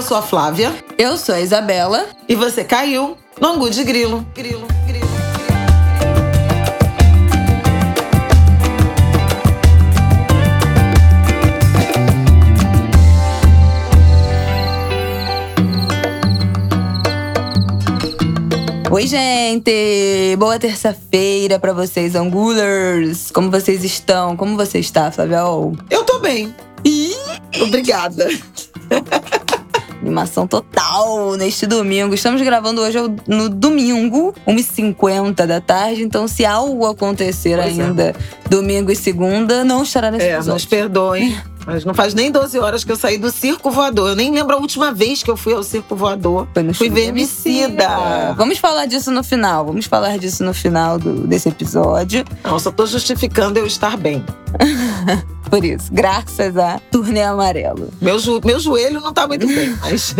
Eu sou a Flávia. Eu sou a Isabela. E você caiu no Angu de Grilo. Grilo, grilo. Oi, gente! Boa terça-feira para vocês, Angulers! Como vocês estão? Como você está, Flávia? Eu tô bem. Ih! Obrigada. Animação total neste domingo. Estamos gravando hoje no domingo, 1h50 da tarde. Então, se algo acontecer Pois é. ainda domingo e segunda, não estará nesse É, nos episódio. perdoem. Mas não faz nem 12 horas que eu saí do circo voador. Eu nem lembro a última vez que eu fui ao circo voador. Foi no Fui ver Emicida. Vamos falar disso no final. Vamos falar disso no final do- desse episódio. Não, só tô justificando eu estar bem. Por isso, graças a Turnê Amarelo. Meu, jo- meu joelho não tá muito bem, mas.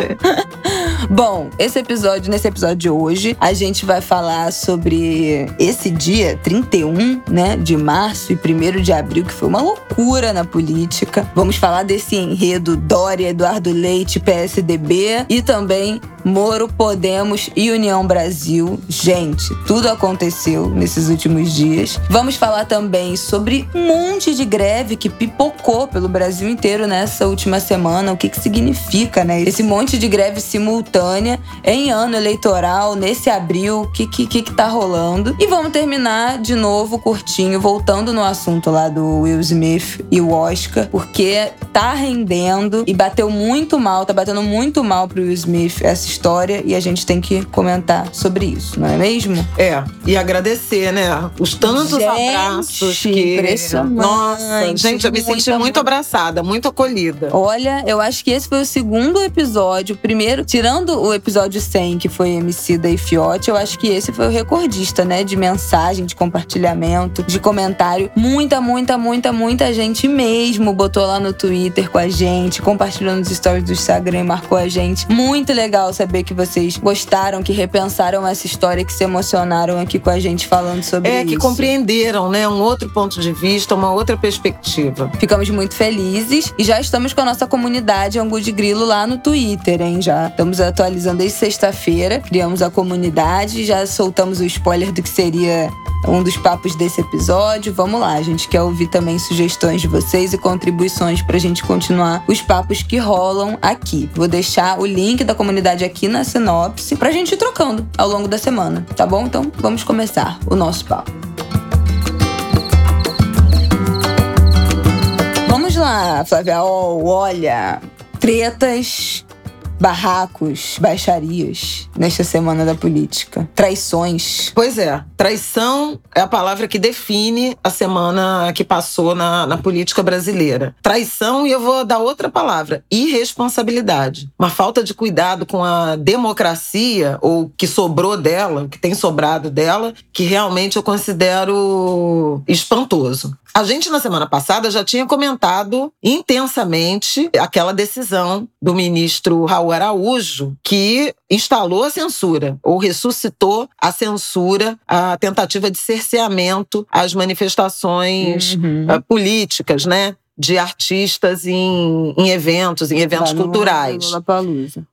Bom, esse episódio, nesse episódio de hoje, a gente vai falar sobre esse dia 31, né, de março e 1 de abril, que foi uma loucura na política. Vamos falar desse enredo Dória, Eduardo Leite, PSDB e também Moro, Podemos e União Brasil. Gente, tudo aconteceu nesses últimos dias. Vamos falar também sobre um monte de greve que pipocou pelo Brasil inteiro nessa última semana. O que, que significa, né? Esse monte de greve simultânea em ano eleitoral, nesse abril, o que, que, que, que tá rolando. E vamos terminar de novo curtinho, voltando no assunto lá do Will Smith e o Oscar, porque tá rendendo e bateu muito mal, tá batendo muito mal pro Will Smith essa história e a gente tem que comentar sobre isso, não é mesmo? É, e agradecer, né? Os tantos Gente, abraços que. impressionante. Nossa, gente, eu me senti muito muita- abraçada, muito acolhida. Olha, eu acho que esse foi o segundo episódio. O primeiro, tirando o episódio 100, que foi Emicida e Fiote, eu acho que esse foi o recordista, né? De mensagem, de compartilhamento, de comentário. Muita, muita, muita, muita gente mesmo botou lá no Twitter com a gente, compartilhou nos stories do Instagram e marcou a gente. Muito legal saber que vocês gostaram, que repensaram essa história, que se emocionaram aqui com a gente falando sobre É, isso. que compreenderam, né? Um outro ponto de vista, uma outra perspectiva. Ficamos muito felizes e já estamos com a nossa comunidade Angu de Grilo lá no Twitter, hein? Já estamos atualizando desde sexta-feira. Criamos a comunidade, já soltamos o spoiler do que seria um dos papos desse episódio. Vamos lá, a gente quer ouvir também sugestões de vocês e contribuições pra gente continuar os papos que rolam aqui. Vou deixar o link da comunidade aqui na sinopse pra gente ir trocando ao longo da semana, tá bom? Então vamos começar o nosso papo. Lá, Flávia. Oh, olha, tretas, barracos, baixarias nesta semana da política. Traições. Pois é, traição é a palavra que define a semana que passou na, na política brasileira. Traição, e eu vou dar outra palavra: irresponsabilidade. Uma falta de cuidado com a democracia, ou que sobrou dela, o que tem sobrado dela, que realmente eu considero espantoso. A gente, na semana passada, já tinha comentado intensamente aquela decisão do ministro Raul Araújo, que instalou a censura, ou ressuscitou a censura, a tentativa de cerceamento às manifestações Uhum. ah, políticas, né? De artistas em, em eventos, em eventos culturais.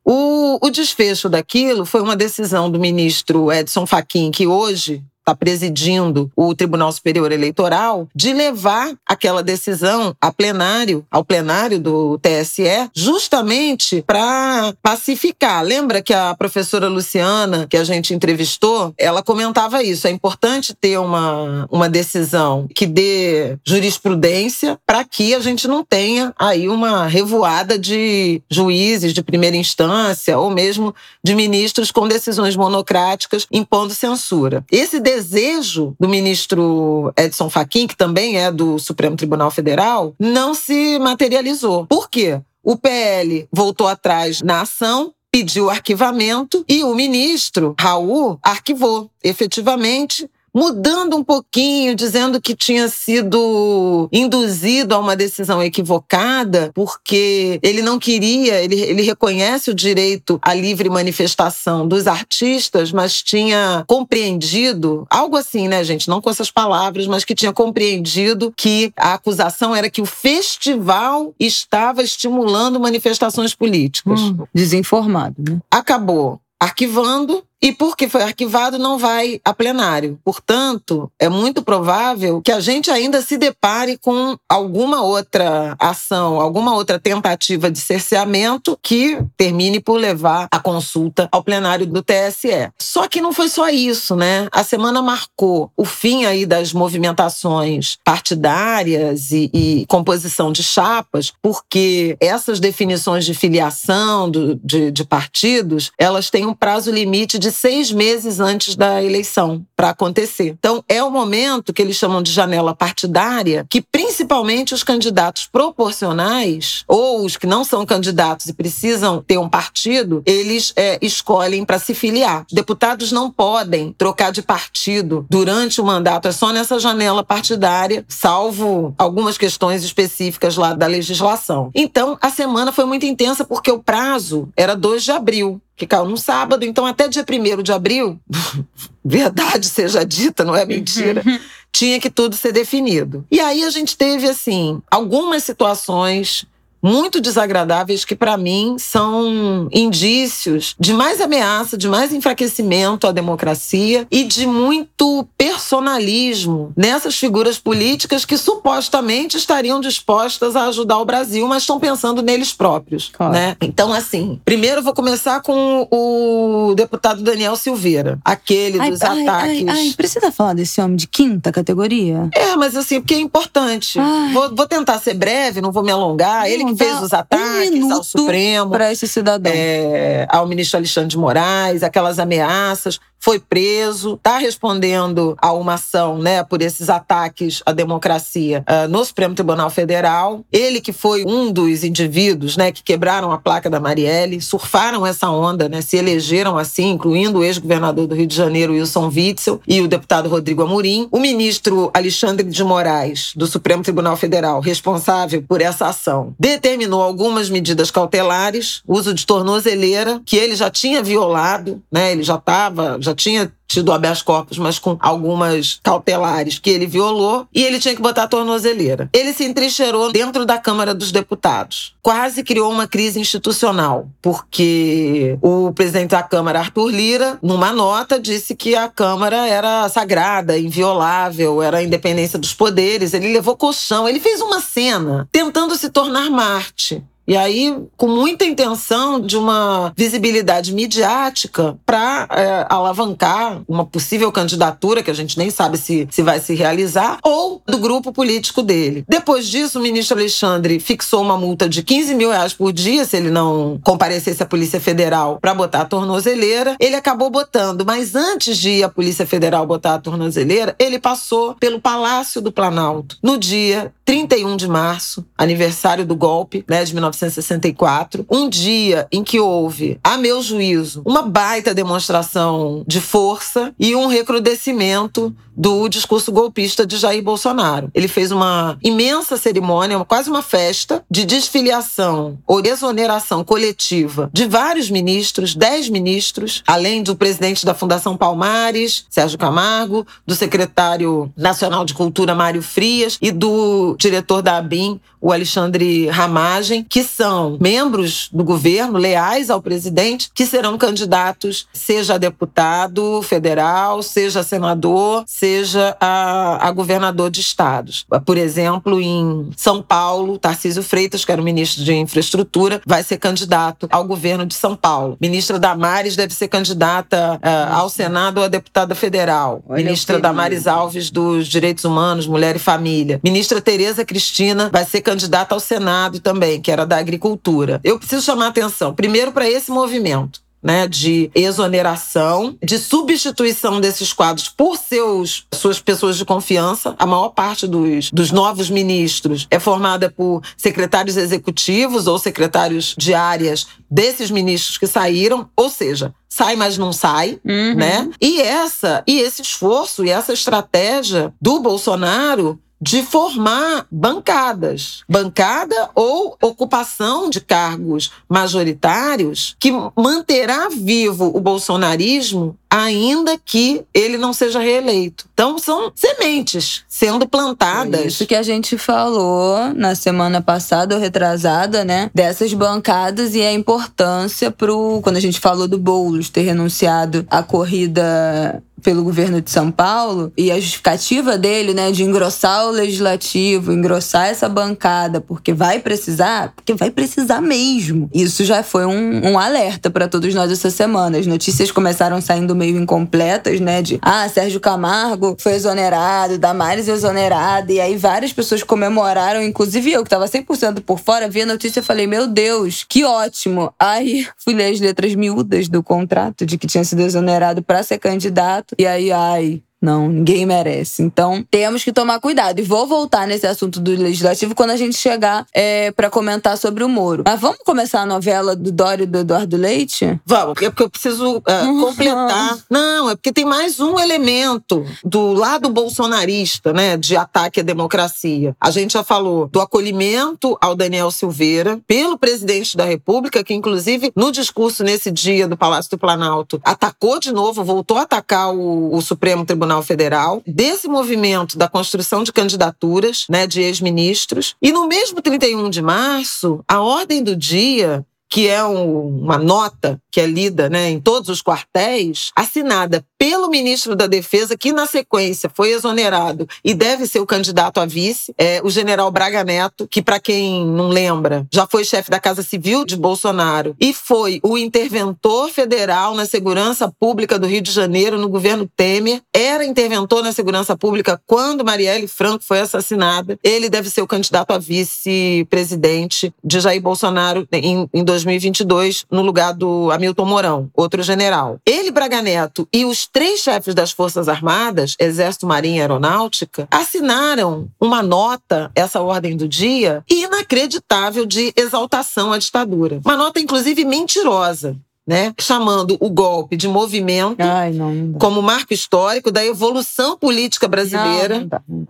O, o desfecho daquilo foi uma decisão do ministro Edson Fachin, que hoje está presidindo o Tribunal Superior Eleitoral, de levar aquela decisão a plenário, ao plenário do TSE, justamente para pacificar. Lembra que a professora Luciana, que a gente entrevistou, ela comentava isso. É importante ter uma, uma decisão que dê jurisprudência para que a gente não tenha aí uma revoada de juízes de primeira instância ou mesmo de ministros com decisões monocráticas impondo censura. Esse desejo do ministro Edson Fachin, que também é do Supremo Tribunal Federal, não se materializou. Por quê? O PL voltou atrás na ação, pediu arquivamento e o ministro Raul arquivou. Efetivamente, mudando um pouquinho, dizendo que tinha sido induzido a uma decisão equivocada, porque ele não queria, ele, ele reconhece o direito à livre manifestação dos artistas, mas tinha compreendido, algo assim, né, gente? Não com essas palavras, mas que tinha compreendido que a acusação era que o festival estava estimulando manifestações políticas. Hum, desinformado, né? Acabou arquivando e porque foi arquivado, não vai a plenário. Portanto, é muito provável que a gente ainda se depare com alguma outra ação, alguma outra tentativa de cerceamento que termine por levar a consulta ao plenário do TSE. Só que não foi só isso, né? A semana marcou o fim aí das movimentações partidárias e, e composição de chapas, porque essas definições de filiação do, de, de partidos, elas têm um prazo limite de de seis meses antes da eleição para acontecer. Então, é o momento que eles chamam de janela partidária, que principalmente os candidatos proporcionais, ou os que não são candidatos e precisam ter um partido, eles é, escolhem para se filiar. Deputados não podem trocar de partido durante o mandato, é só nessa janela partidária, salvo algumas questões específicas lá da legislação. Então, a semana foi muito intensa porque o prazo era 2 de abril que caiu num sábado, então até dia 1 de abril, verdade seja dita, não é mentira, tinha que tudo ser definido. E aí a gente teve, assim, algumas situações muito desagradáveis que, para mim, são indícios de mais ameaça, de mais enfraquecimento à democracia e de muito personalismo nessas figuras políticas que supostamente estariam dispostas a ajudar o Brasil, mas estão pensando neles próprios. Claro. Né? Então, assim, primeiro eu vou começar com o deputado Daniel Silveira, aquele ai, dos ai, ataques. Ai, ai, precisa falar desse homem de quinta categoria? É, mas assim, porque é importante. Vou, vou, tentar ser breve, não vou me alongar. Ele que fez os ataques um ao Supremo, para esse cidadão, é, ao ministro Alexandre de Moraes, aquelas ameaças foi preso, está respondendo a uma ação né, por esses ataques à democracia uh, no Supremo Tribunal Federal. Ele que foi um dos indivíduos né, que quebraram a placa da Marielle, surfaram essa onda, né, se elegeram assim, incluindo o ex-governador do Rio de Janeiro, Wilson Witzel, e o deputado Rodrigo Amorim. O ministro Alexandre de Moraes, do Supremo Tribunal Federal, responsável por essa ação, determinou algumas medidas cautelares, uso de tornozeleira, que ele já tinha violado, né, ele já estava já tinha tido habeas corpus, mas com algumas cautelares que ele violou, e ele tinha que botar a tornozeleira. Ele se entrincheirou dentro da Câmara dos Deputados. Quase criou uma crise institucional, porque o presidente da Câmara, Arthur Lira, numa nota, disse que a Câmara era sagrada, inviolável, era a independência dos poderes. Ele levou colchão, ele fez uma cena tentando se tornar Marte. E aí, com muita intenção de uma visibilidade midiática para é, alavancar uma possível candidatura, que a gente nem sabe se, se vai se realizar, ou do grupo político dele. Depois disso, o ministro Alexandre fixou uma multa de 15 mil reais por dia se ele não comparecesse à Polícia Federal para botar a tornozeleira. Ele acabou botando, mas antes de ir à Polícia Federal botar a tornozeleira, ele passou pelo Palácio do Planalto no dia 31 de março, aniversário do golpe, né, de 1964, um dia em que houve, a meu juízo, uma baita demonstração de força e um recrudescimento do discurso golpista de Jair Bolsonaro. Ele fez uma imensa cerimônia, quase uma festa de desfiliação ou exoneração coletiva de vários ministros, dez ministros, além do presidente da Fundação Palmares, Sérgio Camargo, do secretário nacional de Cultura, Mário Frias, e do diretor da ABIN, o Alexandre Ramagem, que são membros do governo, leais ao presidente, que serão candidatos, seja a deputado federal, seja a senador, seja a, a governador de estados. Por exemplo, em São Paulo, Tarcísio Freitas, que era o ministro de Infraestrutura, vai ser candidato ao governo de São Paulo. Ministra Damares deve ser candidata uh, ao Senado ou a deputada federal. Olha Ministra Damares Alves dos Direitos Humanos, Mulher e Família. Ministra Tereza Cristina vai ser candidata ao Senado também, que era da Agricultura. Eu preciso chamar atenção, primeiro, para esse movimento né, de exoneração, de substituição desses quadros por seus suas pessoas de confiança. A maior parte dos, dos novos ministros é formada por secretários executivos ou secretários de áreas desses ministros que saíram, ou seja, sai mas não sai, uhum. né? E essa e esse esforço e essa estratégia do Bolsonaro de formar bancadas, bancada ou ocupação de cargos majoritários que manterá vivo o bolsonarismo ainda que ele não seja reeleito. Então são sementes sendo plantadas. isso que a gente falou na semana passada ou retrasada, né, dessas bancadas e a importância pro quando a gente falou do Boulos ter renunciado à corrida pelo governo de São Paulo e a justificativa dele, né, de engrossar o legislativo, engrossar essa bancada, porque vai precisar, porque vai precisar mesmo. Isso já foi um, um alerta para todos nós essa semana. As notícias começaram saindo meio incompletas, né, de ah, Sérgio Camargo foi exonerado, Damares exonerada, e aí várias pessoas comemoraram, inclusive eu que tava 100% por fora, vi a notícia e falei, meu Deus, que ótimo. Aí fui ler as letras miúdas do contrato de que tinha sido exonerado para ser candidato e aí, ai, não, ninguém merece. Então, temos que tomar cuidado. E vou voltar nesse assunto do legislativo quando a gente chegar é, para comentar sobre o Moro. Mas vamos começar a novela do Dório e do Eduardo Leite? Vamos, é porque eu preciso uh, completar. Não, é porque tem mais um elemento do lado bolsonarista, né, de ataque à democracia. A gente já falou do acolhimento ao Daniel Silveira pelo presidente da República, que inclusive no discurso nesse dia do Palácio do Planalto atacou de novo, voltou a atacar o, o Supremo Tribunal Tribunal Federal, desse movimento da construção de candidaturas né, de ex-ministros. E no mesmo 31 de março, a ordem do dia que é um, uma nota que é lida né, em todos os quartéis, assinada pelo ministro da Defesa, que na sequência foi exonerado e deve ser o candidato a vice, é, o general Braga Neto, que, para quem não lembra, já foi chefe da Casa Civil de Bolsonaro e foi o interventor federal na segurança pública do Rio de Janeiro no governo Temer, era interventor na segurança pública quando Marielle Franco foi assassinada. Ele deve ser o candidato a vice-presidente de Jair Bolsonaro em, em 2022, no lugar do Hamilton Mourão, outro general. Ele, Braga Neto e os três chefes das Forças Armadas, Exército, Marinha e Aeronáutica, assinaram uma nota, essa ordem do dia, inacreditável de exaltação à ditadura. Uma nota, inclusive, mentirosa. Né, chamando o golpe de movimento Ai, não, como marco histórico da evolução política brasileira. Não, não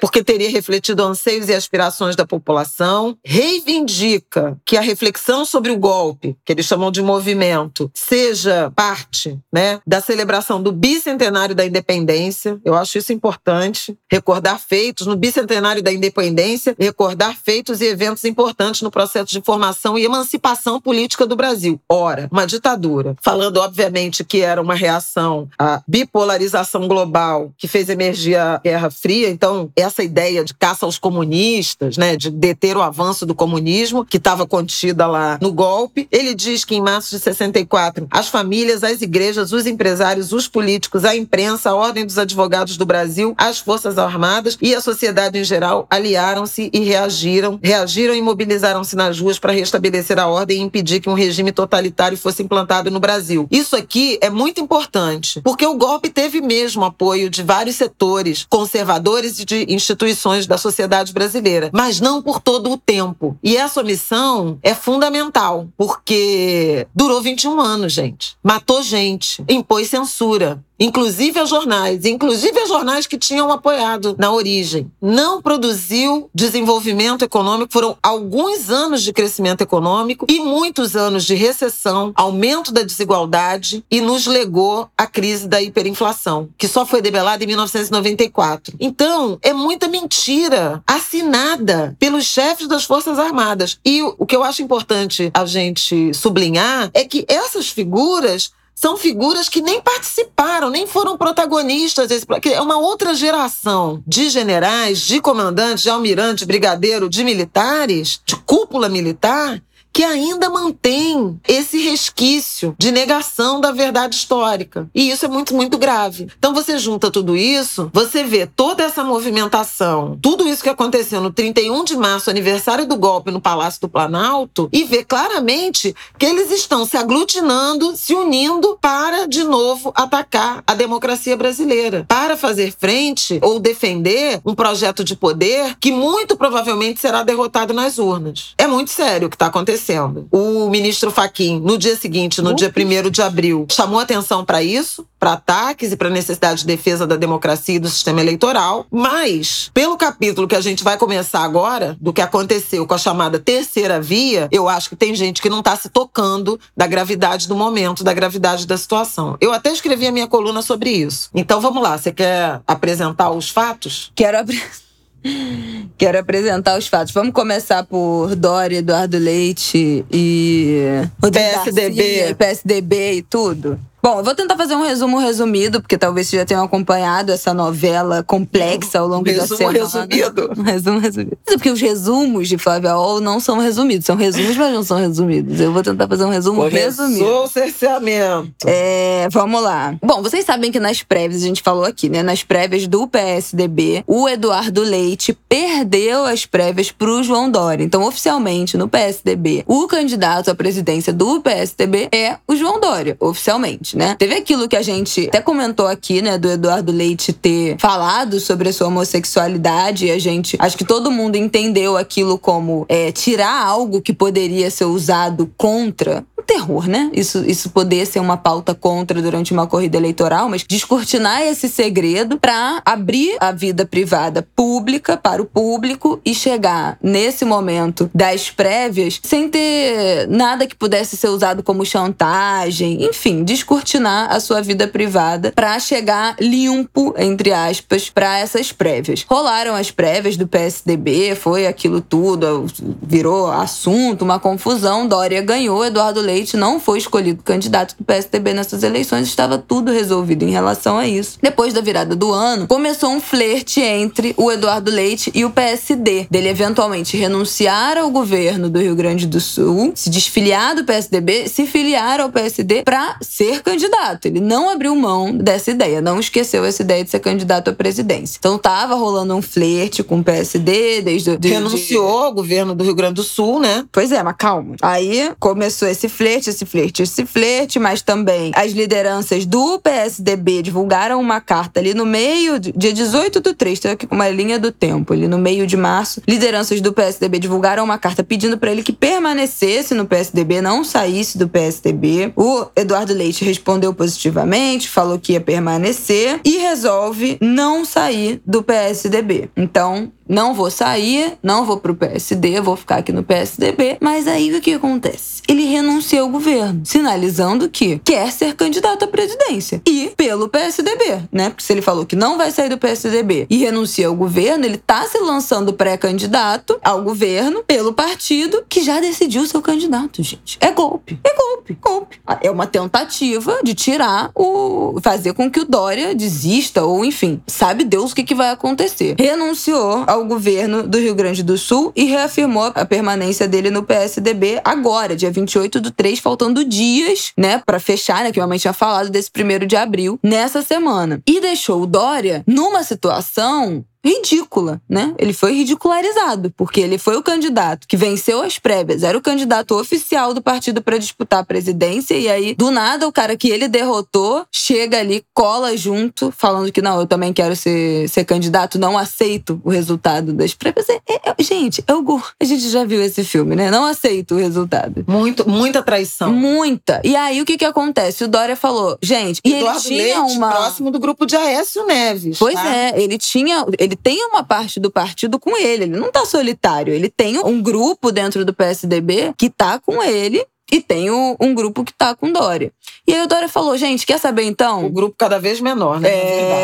porque teria refletido anseios e aspirações da população, reivindica que a reflexão sobre o golpe, que eles chamam de movimento, seja parte né, da celebração do bicentenário da independência. Eu acho isso importante. Recordar feitos no bicentenário da independência, recordar feitos e eventos importantes no processo de formação e emancipação política do Brasil. Ora, uma ditadura. Falando, obviamente, que era uma reação à bipolarização global que fez emergir a Guerra Fria. Então, essa essa ideia de caça aos comunistas, né, de deter o avanço do comunismo, que estava contida lá no golpe. Ele diz que em março de 64, as famílias, as igrejas, os empresários, os políticos, a imprensa, a Ordem dos Advogados do Brasil, as Forças Armadas e a sociedade em geral aliaram-se e reagiram, reagiram e mobilizaram-se nas ruas para restabelecer a ordem e impedir que um regime totalitário fosse implantado no Brasil. Isso aqui é muito importante, porque o golpe teve mesmo apoio de vários setores conservadores e de instituições da sociedade brasileira, mas não por todo o tempo. E essa omissão é fundamental, porque durou 21 anos, gente. Matou gente, impôs censura, inclusive a jornais, inclusive a jornais que tinham apoiado na origem. Não produziu desenvolvimento econômico, foram alguns anos de crescimento econômico e muitos anos de recessão, aumento da desigualdade e nos legou a crise da hiperinflação, que só foi debelada em 1994. Então, é muita mentira assinada pelos chefes das Forças Armadas. E o que eu acho importante a gente sublinhar é que essas figuras são figuras que nem participaram, nem foram protagonistas desse. É uma outra geração de generais, de comandantes, de almirantes, brigadeiro, de militares, de cúpula militar, que ainda mantém esse resquício de negação da verdade histórica. E isso é muito, muito grave. Então você junta tudo isso, você vê toda essa movimentação, tudo isso que aconteceu no 31 de março, aniversário do golpe no Palácio do Planalto, e vê claramente que eles estão se aglutinando, se unindo para, de novo, atacar a democracia brasileira, para fazer frente ou defender um projeto de poder que muito provavelmente será derrotado nas urnas. É muito sério o que está acontecendo acontecendo. O ministro Faquim, no dia seguinte, no dia 1 de abril, chamou atenção para isso, para ataques e para necessidade de defesa da democracia e do sistema eleitoral. Mas, pelo capítulo que a gente vai começar agora, do que aconteceu com a chamada terceira via, eu acho que tem gente que não está se tocando da gravidade do momento, da gravidade da situação. Eu até escrevi a minha coluna sobre isso. Então vamos lá, você quer apresentar os fatos? Quero apresentar. Quero apresentar os fatos. Vamos começar por Dória, Eduardo Leite e PSDB. Garcia, PSDB e tudo. Bom, eu vou tentar fazer um resumo resumido, porque talvez vocês já tenham acompanhado essa novela complexa ao longo resumo da semana. Resumido. Um resumo resumido. É porque os resumos de Flávia Ol não são resumidos. São resumos, mas não são resumidos. Eu vou tentar fazer um resumo Começou resumido. o cerceamento. É, vamos lá. Bom, vocês sabem que nas prévias, a gente falou aqui, né? Nas prévias do PSDB, o Eduardo Leite perdeu as prévias pro João Dória. Então, oficialmente, no PSDB, o candidato à presidência do PSDB é o João Dória, oficialmente né? Teve aquilo que a gente até comentou aqui, né, do Eduardo Leite ter falado sobre a sua homossexualidade e a gente, acho que todo mundo entendeu aquilo como é, tirar algo que poderia ser usado contra o terror, né? Isso, isso poder ser uma pauta contra durante uma corrida eleitoral, mas descortinar esse segredo para abrir a vida privada pública para o público e chegar nesse momento das prévias sem ter nada que pudesse ser usado como chantagem, enfim, descortinar descortinar a sua vida privada para chegar limpo, entre aspas, para essas prévias. Rolaram as prévias do PSDB, foi aquilo tudo, virou assunto, uma confusão. Dória ganhou, Eduardo Leite não foi escolhido candidato do PSDB nessas eleições, estava tudo resolvido em relação a isso. Depois da virada do ano, começou um flerte entre o Eduardo Leite e o PSD, dele eventualmente renunciar ao governo do Rio Grande do Sul, se desfiliar do PSDB, se filiar ao PSD para ser candidato. Ele não abriu mão dessa ideia, não esqueceu essa ideia de ser candidato à presidência. Então tava rolando um flerte com o PSD desde. desde... Renunciou ao governo do Rio Grande do Sul, né? Pois é, mas calma. Aí começou esse flerte, esse flerte, esse flerte, mas também as lideranças do PSDB divulgaram uma carta ali no meio, dia 18 do 3, tem aqui com uma linha do tempo, ali no meio de março. Lideranças do PSDB divulgaram uma carta pedindo para ele que permanecesse no PSDB, não saísse do PSDB. O Eduardo Leite respondeu positivamente, falou que ia permanecer e resolve não sair do PSDB. Então, não vou sair, não vou pro PSD, vou ficar aqui no PSDB. Mas aí o que acontece? Ele renuncia ao governo, sinalizando que quer ser candidato à presidência. E pelo PSDB, né? Porque se ele falou que não vai sair do PSDB e renuncia ao governo, ele tá se lançando pré-candidato ao governo pelo partido que já decidiu seu candidato, gente. É golpe. É golpe. Golpe. É uma tentativa de tirar o. fazer com que o Dória desista, ou enfim, sabe Deus o que, que vai acontecer. Renunciou ao ao governo do Rio Grande do Sul e reafirmou a permanência dele no PSDB agora, dia 28 do 3, faltando dias, né, para fechar, né, que a mãe tinha falado desse primeiro de abril, nessa semana. E deixou o Dória numa situação ridícula, né? Ele foi ridicularizado, porque ele foi o candidato que venceu as prévias, era o candidato oficial do partido para disputar a presidência, e aí, do nada, o cara que ele derrotou chega ali, cola junto, falando que não, eu também quero ser, ser candidato, não aceito o resultado das prévias. É, é, é gente, é o A gente já viu esse filme, né? Não aceito o resultado. Muito, muita traição. Muita. E aí, o que que acontece? O Dória falou, gente, e Eduardo ele tinha Leite, uma. próximo do grupo de Aécio Neves. Pois tá? é, ele tinha. Ele tem uma parte do partido com ele. Ele não tá solitário. Ele tem um grupo dentro do PSDB que tá com ele e tem o, um grupo que tá com Dória. E aí o Dória falou, gente, quer saber então? O grupo cada vez menor, né?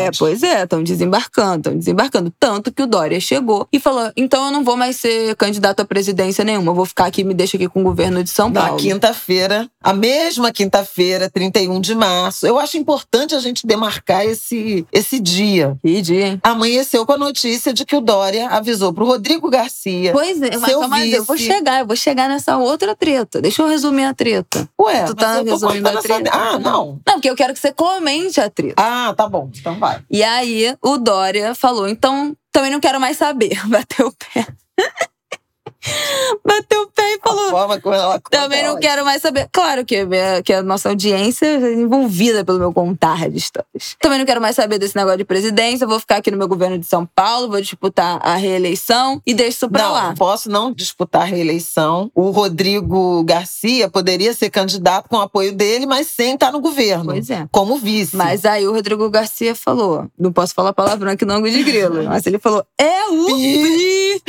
É, pois é, estão desembarcando, estão desembarcando. Tanto que o Dória chegou e falou: então eu não vou mais ser candidato à presidência nenhuma, eu vou ficar aqui, me deixa aqui com o governo de São Paulo. Na quinta-feira, a mesma quinta-feira, 31 de março. Eu acho importante a gente demarcar esse, esse dia. Que dia? Amanheceu com a notícia de que o Dória avisou pro Rodrigo Garcia. Pois é, mas, mas eu vou chegar, eu vou chegar nessa outra treta. Deixa eu resumir a treta. Ué, tu tá resumindo a treta? Essa... Ah, não. Não, porque eu quero que você comente a treta. Ah, tá bom. Então vai. E aí, o Dória falou: então também não quero mais saber. Bateu o pé. Bateu o pé e falou. A forma como ela Também não quero mais saber. Claro que, que a nossa audiência é envolvida pelo meu contar de histórias. Também não quero mais saber desse negócio de presidência. Vou ficar aqui no meu governo de São Paulo, vou disputar a reeleição e deixo isso pra não, lá. Posso não disputar a reeleição. O Rodrigo Garcia poderia ser candidato com o apoio dele, mas sem estar no governo. Pois é. Como vice. Mas aí o Rodrigo Garcia falou: não posso falar palavrão aqui no ângulo de grilo, mas ele falou: é o Pi.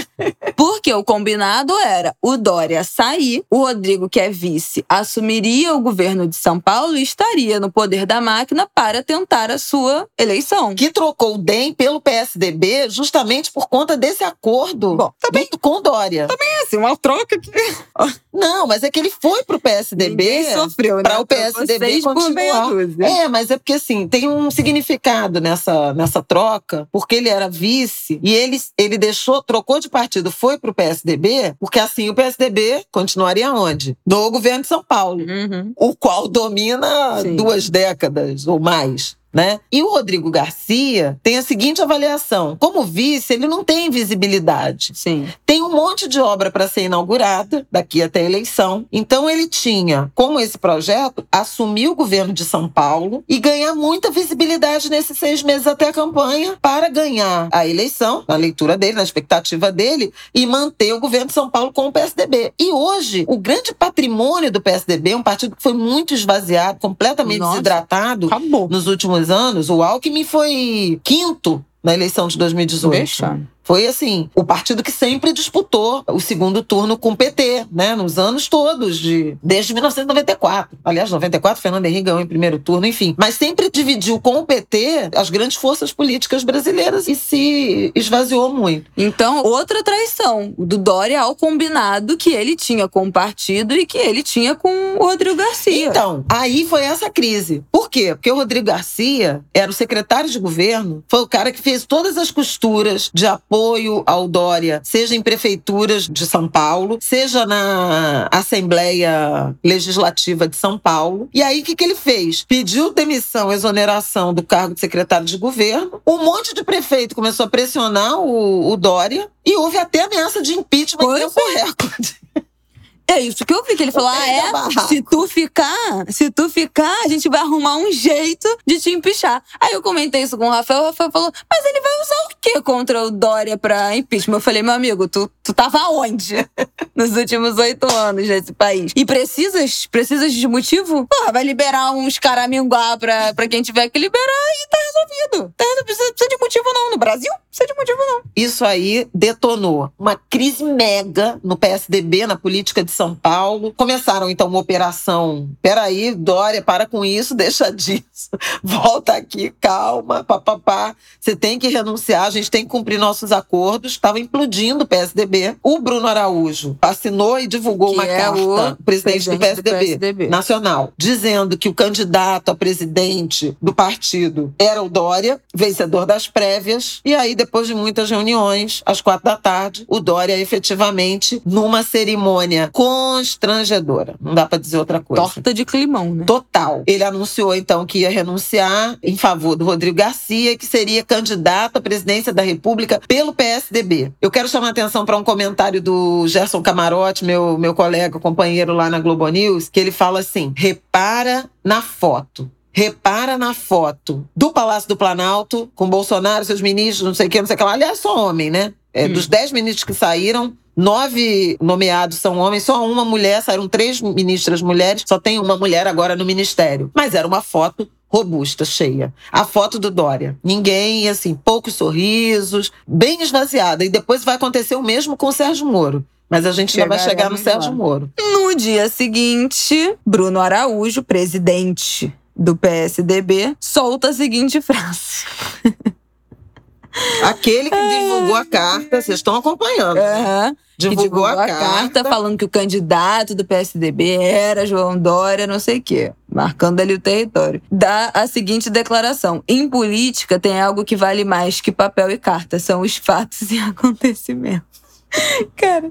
Porque o combinado era o Dória sair, o Rodrigo, que é vice, assumiria o governo de São Paulo e estaria no poder da máquina para tentar a sua eleição. Que trocou o DEM pelo PSDB justamente por conta desse acordo Bom, também, com Dória. Também é assim, uma troca que. Não, mas é que ele foi pro PSDB. Ninguém sofreu, né? Para o PSDB continuar. É, mas é porque assim, tem um significado nessa, nessa troca, porque ele era vice e ele, ele deixou, trocou de partido, foi pro PSDB, porque assim o PSDB continuaria onde? No governo de São Paulo, uhum. o qual domina Sim. duas décadas ou mais. Né? E o Rodrigo Garcia tem a seguinte avaliação: como vice, ele não tem visibilidade. Sim. Tem um monte de obra para ser inaugurada daqui até a eleição. Então ele tinha, como esse projeto, assumir o governo de São Paulo e ganhar muita visibilidade nesses seis meses até a campanha para ganhar a eleição, na leitura dele, na expectativa dele, e manter o governo de São Paulo com o PSDB. E hoje, o grande patrimônio do PSDB, um partido que foi muito esvaziado, completamente Nossa, desidratado acabou. nos últimos anos, o Alckmin foi quinto na eleição de 2018. Deixa. Foi assim, o partido que sempre disputou o segundo turno com o PT, né? Nos anos todos, de, desde 1994. Aliás, 94, Fernando Henrique ganhou em primeiro turno, enfim. Mas sempre dividiu com o PT as grandes forças políticas brasileiras e se esvaziou muito. Então, outra traição do Dória ao combinado que ele tinha com o partido e que ele tinha com o Rodrigo Garcia. Então, aí foi essa crise. Por quê? Porque o Rodrigo Garcia era o secretário de governo, foi o cara que fez todas as costuras de apoio ao Dória, seja em prefeituras de São Paulo, seja na Assembleia Legislativa de São Paulo. E aí, o que, que ele fez? Pediu demissão, exoneração do cargo de secretário de governo. Um monte de prefeito começou a pressionar o, o Dória e houve até ameaça de impeachment em tempo recorde. É isso que eu vi, que ele falou: ah, é? Se tu ficar, se tu ficar, a gente vai arrumar um jeito de te empichar. Aí eu comentei isso com o Rafael, o Rafael falou: mas ele vai usar o quê contra o Dória pra impeachment? Eu falei, meu amigo, tu, tu tava onde nos últimos oito anos nesse país? E precisas, precisas de motivo? Porra, vai liberar uns caraminguá pra, pra quem tiver que liberar e tá resolvido. Tá resolvido. Precisa, precisa de motivo não. No Brasil, precisa de motivo não. Isso aí detonou uma crise mega no PSDB, na política de São Paulo. Começaram então uma operação. Peraí, Dória, para com isso, deixa disso. Volta aqui, calma, papapá. Você tem que renunciar, a gente tem que cumprir nossos acordos. Estava implodindo o PSDB. O Bruno Araújo assinou e divulgou Que uma é carta, o presidente, do, presidente do PSDB, PSDB. nacional, dizendo que o candidato a presidente do partido era o Dória, vencedor das prévias. E aí, depois de muitas reuniões, às quatro da tarde, o Dória efetivamente, numa cerimônia constrangedora. Não dá para dizer outra coisa. Torta de climão, né? Total. Ele anunciou então que ia renunciar em favor do Rodrigo Garcia, que seria candidato à presidência da República pelo PSDB. Eu quero chamar a atenção para um comentário do Gerson Camarote, meu, meu colega, companheiro lá na Globo News, que ele fala assim: repara na foto. Repara na foto do Palácio do Planalto, com Bolsonaro, seus ministros, não sei o que, não sei o que lá. Aliás, só homem, né? É, Hum. Dos dez ministros que saíram, nove nomeados são homens, só uma mulher, saíram três ministras mulheres, só tem uma mulher agora no ministério. Mas era uma foto robusta, cheia. A foto do Dória. Ninguém, assim, poucos sorrisos, bem esvaziada. E depois vai acontecer o mesmo com o Sérgio Moro. Mas a gente ainda vai chegar no Sérgio Moro. No dia seguinte, Bruno Araújo, presidente do PSDB, solta a seguinte frase. Aquele que divulgou a carta, vocês estão acompanhando. Uhum. Divulgou, divulgou, a, a carta, carta, falando que o candidato do PSDB era João Dória, não sei o quê, marcando ali o território. Dá a seguinte declaração: em política tem algo que vale mais que papel e carta, são os fatos e acontecimentos. Cara,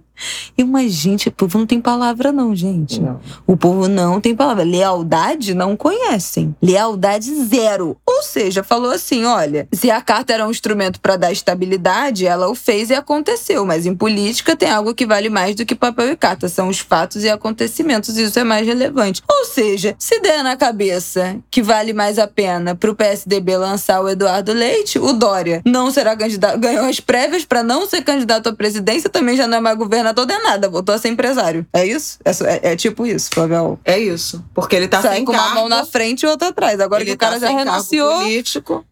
e uma gente, o povo não tem palavra, não, gente. Não. O povo não tem palavra. Lealdade não conhecem. Lealdade zero. Ou seja, falou assim: olha, se a carta era um instrumento para dar estabilidade, ela o fez e aconteceu. Mas em política tem algo que vale mais do que papel e carta. São os fatos e acontecimentos. E isso é mais relevante. Ou seja, se der na cabeça que vale mais a pena pro PSDB lançar o Eduardo Leite, o Dória não será candidato, ganhou as prévias para não ser candidato à presidência, também já não é mais governador governador de nada, voltou a ser empresário. É isso? É, é, é tipo isso, Flavel. É isso. Porque ele tá Sai sem com cargo. uma mão na frente e outra atrás. Agora ele que o cara tá já renunciou. político.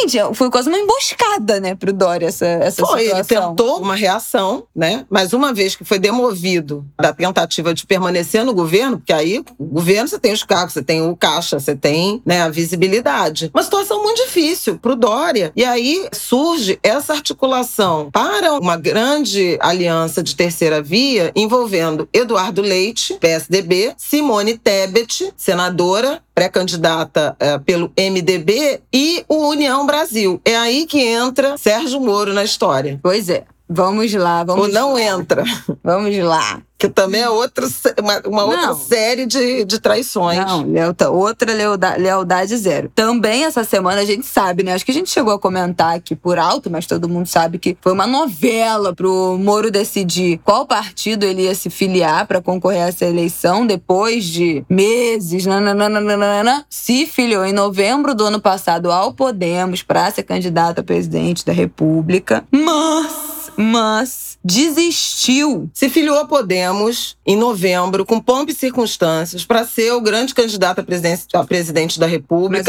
Gente, foi quase uma emboscada, né, pro Dória essa, essa foi, situação. Ele tentou uma reação, né? Mas uma vez que foi demovido da tentativa de permanecer no governo, porque aí o governo você tem os cargos, você tem o caixa, você tem né, a visibilidade. Uma situação muito difícil pro Dória. E aí surge essa articulação para uma grande aliança de terceira via envolvendo Eduardo Leite, PSDB, Simone Tebet, senadora, pré-candidata é, pelo MDB, e o União Brasil. É aí que entra Sérgio Moro na história. Pois é. Vamos lá, vamos Ou não lá. entra. Vamos lá que também é outra, uma, uma outra série de, de traições. Não, lealta, outra lealdade, lealdade zero. Também essa semana a gente sabe, né? Acho que a gente chegou a comentar aqui por alto, mas todo mundo sabe que foi uma novela pro Moro decidir qual partido ele ia se filiar para concorrer a essa eleição depois de meses. Nananana, se filiou em novembro do ano passado ao Podemos para ser candidato a presidente da República. Mas, mas desistiu. Se filiou a Podemos em novembro, com pompa e circunstâncias, para ser o grande candidato a presidente, a presidente da República.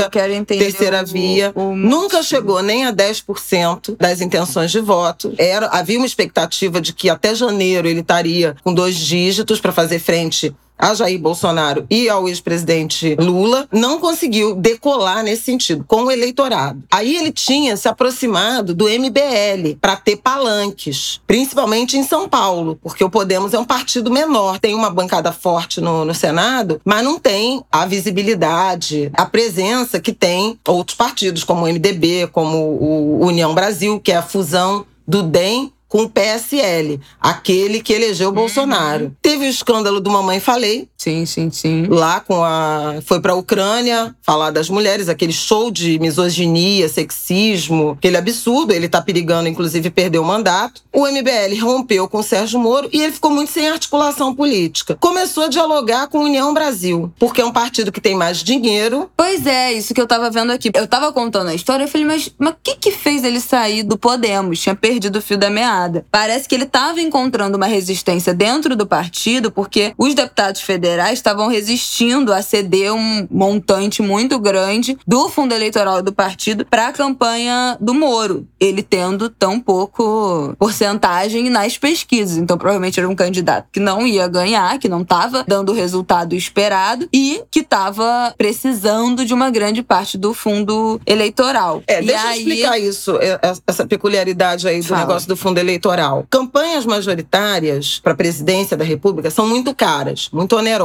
terceira via. O, o Nunca chegou nem a 10% das intenções de voto. Era, havia uma expectativa de que até janeiro ele estaria com dois dígitos para fazer frente a Jair Bolsonaro e ao ex-presidente Lula, não conseguiu decolar nesse sentido, com o eleitorado. Aí ele tinha se aproximado do MBL para ter palanques, principalmente em São Paulo, porque o Podemos é um partido menor, tem uma bancada forte no, no Senado, mas não tem a visibilidade, a presença que tem outros partidos, como o MDB, como o União Brasil, que é a fusão do DEM com o PSL, aquele que elegeu o Bolsonaro. Uhum. Teve o escândalo do Mamãe Falei. Sim, sim, sim. Lá com a. Foi pra Ucrânia falar das mulheres, aquele show de misoginia, sexismo, aquele absurdo. Ele tá perigando, inclusive, perder o mandato. O MBL rompeu com o Sérgio Moro e ele ficou muito sem articulação política. Começou a dialogar com a União Brasil, porque é um partido que tem mais dinheiro. Pois é, isso que eu tava vendo aqui. Eu tava contando a história, eu falei, mas o que que fez ele sair do Podemos? Tinha perdido o fio da meada. Parece que ele estava encontrando uma resistência dentro do partido, porque os deputados federais estavam resistindo a ceder um montante muito grande do fundo eleitoral do partido para a campanha do Moro, ele tendo tão pouco porcentagem nas pesquisas. Então, provavelmente era um candidato que não ia ganhar, que não estava dando o resultado esperado e que estava precisando de uma grande parte do fundo eleitoral. É, deixa aí... eu explicar isso, é, é, essa peculiaridade aí do Fala. negócio do fundo eleitoral eleitoral. Campanhas majoritárias para a presidência da República são muito caras, muito onerosas.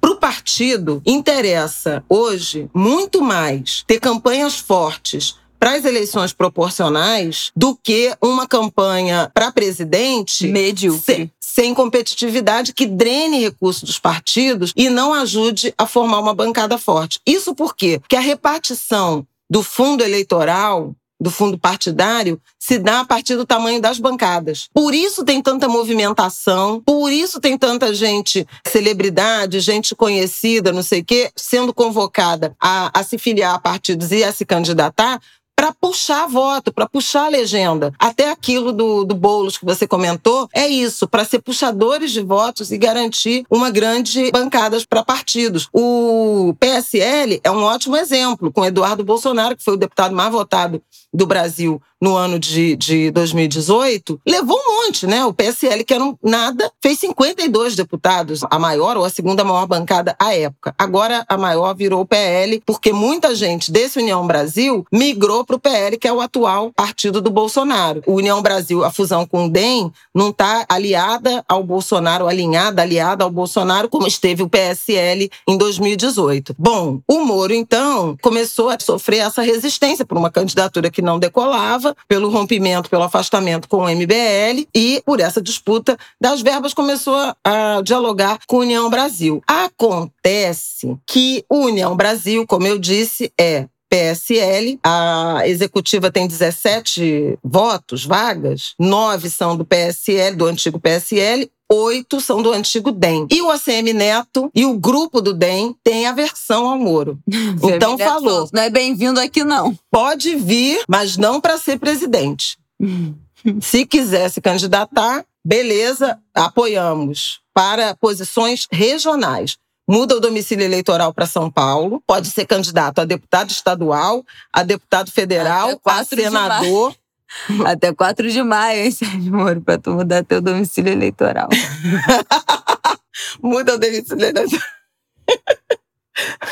Para o partido, interessa hoje muito mais ter campanhas fortes para as eleições proporcionais do que uma campanha para presidente medíocre. Sem, sem competitividade que drene recursos dos partidos e não ajude a formar uma bancada forte. Isso por quê? Porque a repartição do fundo eleitoral do fundo partidário se dá a partir do tamanho das bancadas. Por isso tem tanta movimentação, por isso tem tanta gente, celebridade, gente conhecida, não sei o quê, sendo convocada a, a se filiar a partidos e a se candidatar, para puxar voto, para puxar legenda. Até aquilo do, do Boulos que você comentou, é isso, para ser puxadores de votos e garantir uma grande bancada para partidos. O PSL é um ótimo exemplo, com Eduardo Bolsonaro, que foi o deputado mais votado do Brasil no ano de, de 2018, levou um monte, né? O PSL, que era um nada, fez 52 deputados, a maior ou a segunda maior bancada à época. Agora a maior virou o PL, porque muita gente desse União Brasil migrou para o PL, que é o atual partido do Bolsonaro. O União Brasil, a fusão com o DEM, não está aliada ao Bolsonaro, alinhada, aliada ao Bolsonaro, como esteve o PSL em 2018. Bom, o Moro, então, começou a sofrer essa resistência por uma candidatura que não decolava, pelo rompimento, pelo afastamento com o MBL e por essa disputa das verbas começou a dialogar com a União Brasil. Acontece que União Brasil, como eu disse, é PSL, a executiva tem 17 votos, vagas, nove são do PSL, do antigo PSL, oito são do antigo DEM. E o ACM Neto e o grupo do DEM têm aversão ao Moro. então falou. Não é bem-vindo aqui, não. Pode vir, mas não para ser presidente. Se quiser se candidatar, beleza, apoiamos para posições regionais. Muda o domicílio eleitoral para São Paulo, pode ser candidato a deputado estadual, a deputado federal, a senador. Até 4 de maio, hein, Sérgio Moro, para tu mudar teu domicílio eleitoral. Muda o domicílio eleitoral.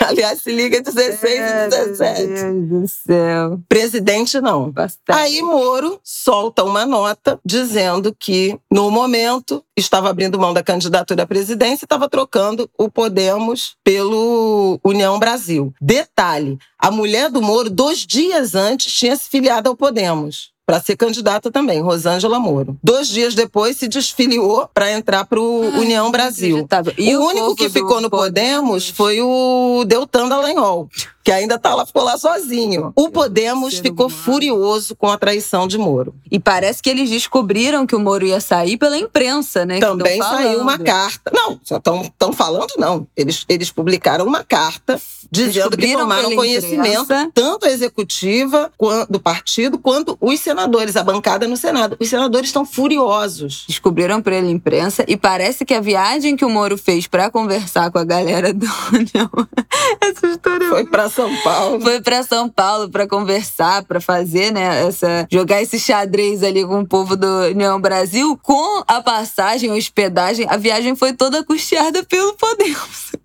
Aliás, se liga 16 é, e 17. Meu Deus do céu. Presidente não. Bastante. Aí Moro solta uma nota dizendo que, no momento, estava abrindo mão da candidatura à presidência e estava trocando o Podemos pelo União Brasil. Detalhe: a mulher do Moro, dois dias antes, tinha se filiado ao Podemos para ser candidata também, Rosângela Moro. Dois dias depois se desfiliou para entrar para o União Brasil. E o, o único que ficou no Podemos foi o Deltan Dallagnol que ainda tá lá, ficou lá sozinho. O Podemos ficou furioso com a traição de Moro. E parece que eles descobriram que o Moro ia sair pela imprensa, né? Também saiu uma carta. Não, só estão falando, não. Eles, eles publicaram uma carta dizendo que tomaram conhecimento, imprensa. tanto a executiva do partido, quanto os senadores, a bancada no Senado. Os senadores estão furiosos. Descobriram pela imprensa e parece que a viagem que o Moro fez para conversar com a galera do União. Essa história é foi para são Paulo. Foi para São Paulo para conversar, para fazer, né, essa jogar esse xadrez ali com o povo do União Brasil, com a passagem, a hospedagem, a viagem foi toda custeada pelo Podemos.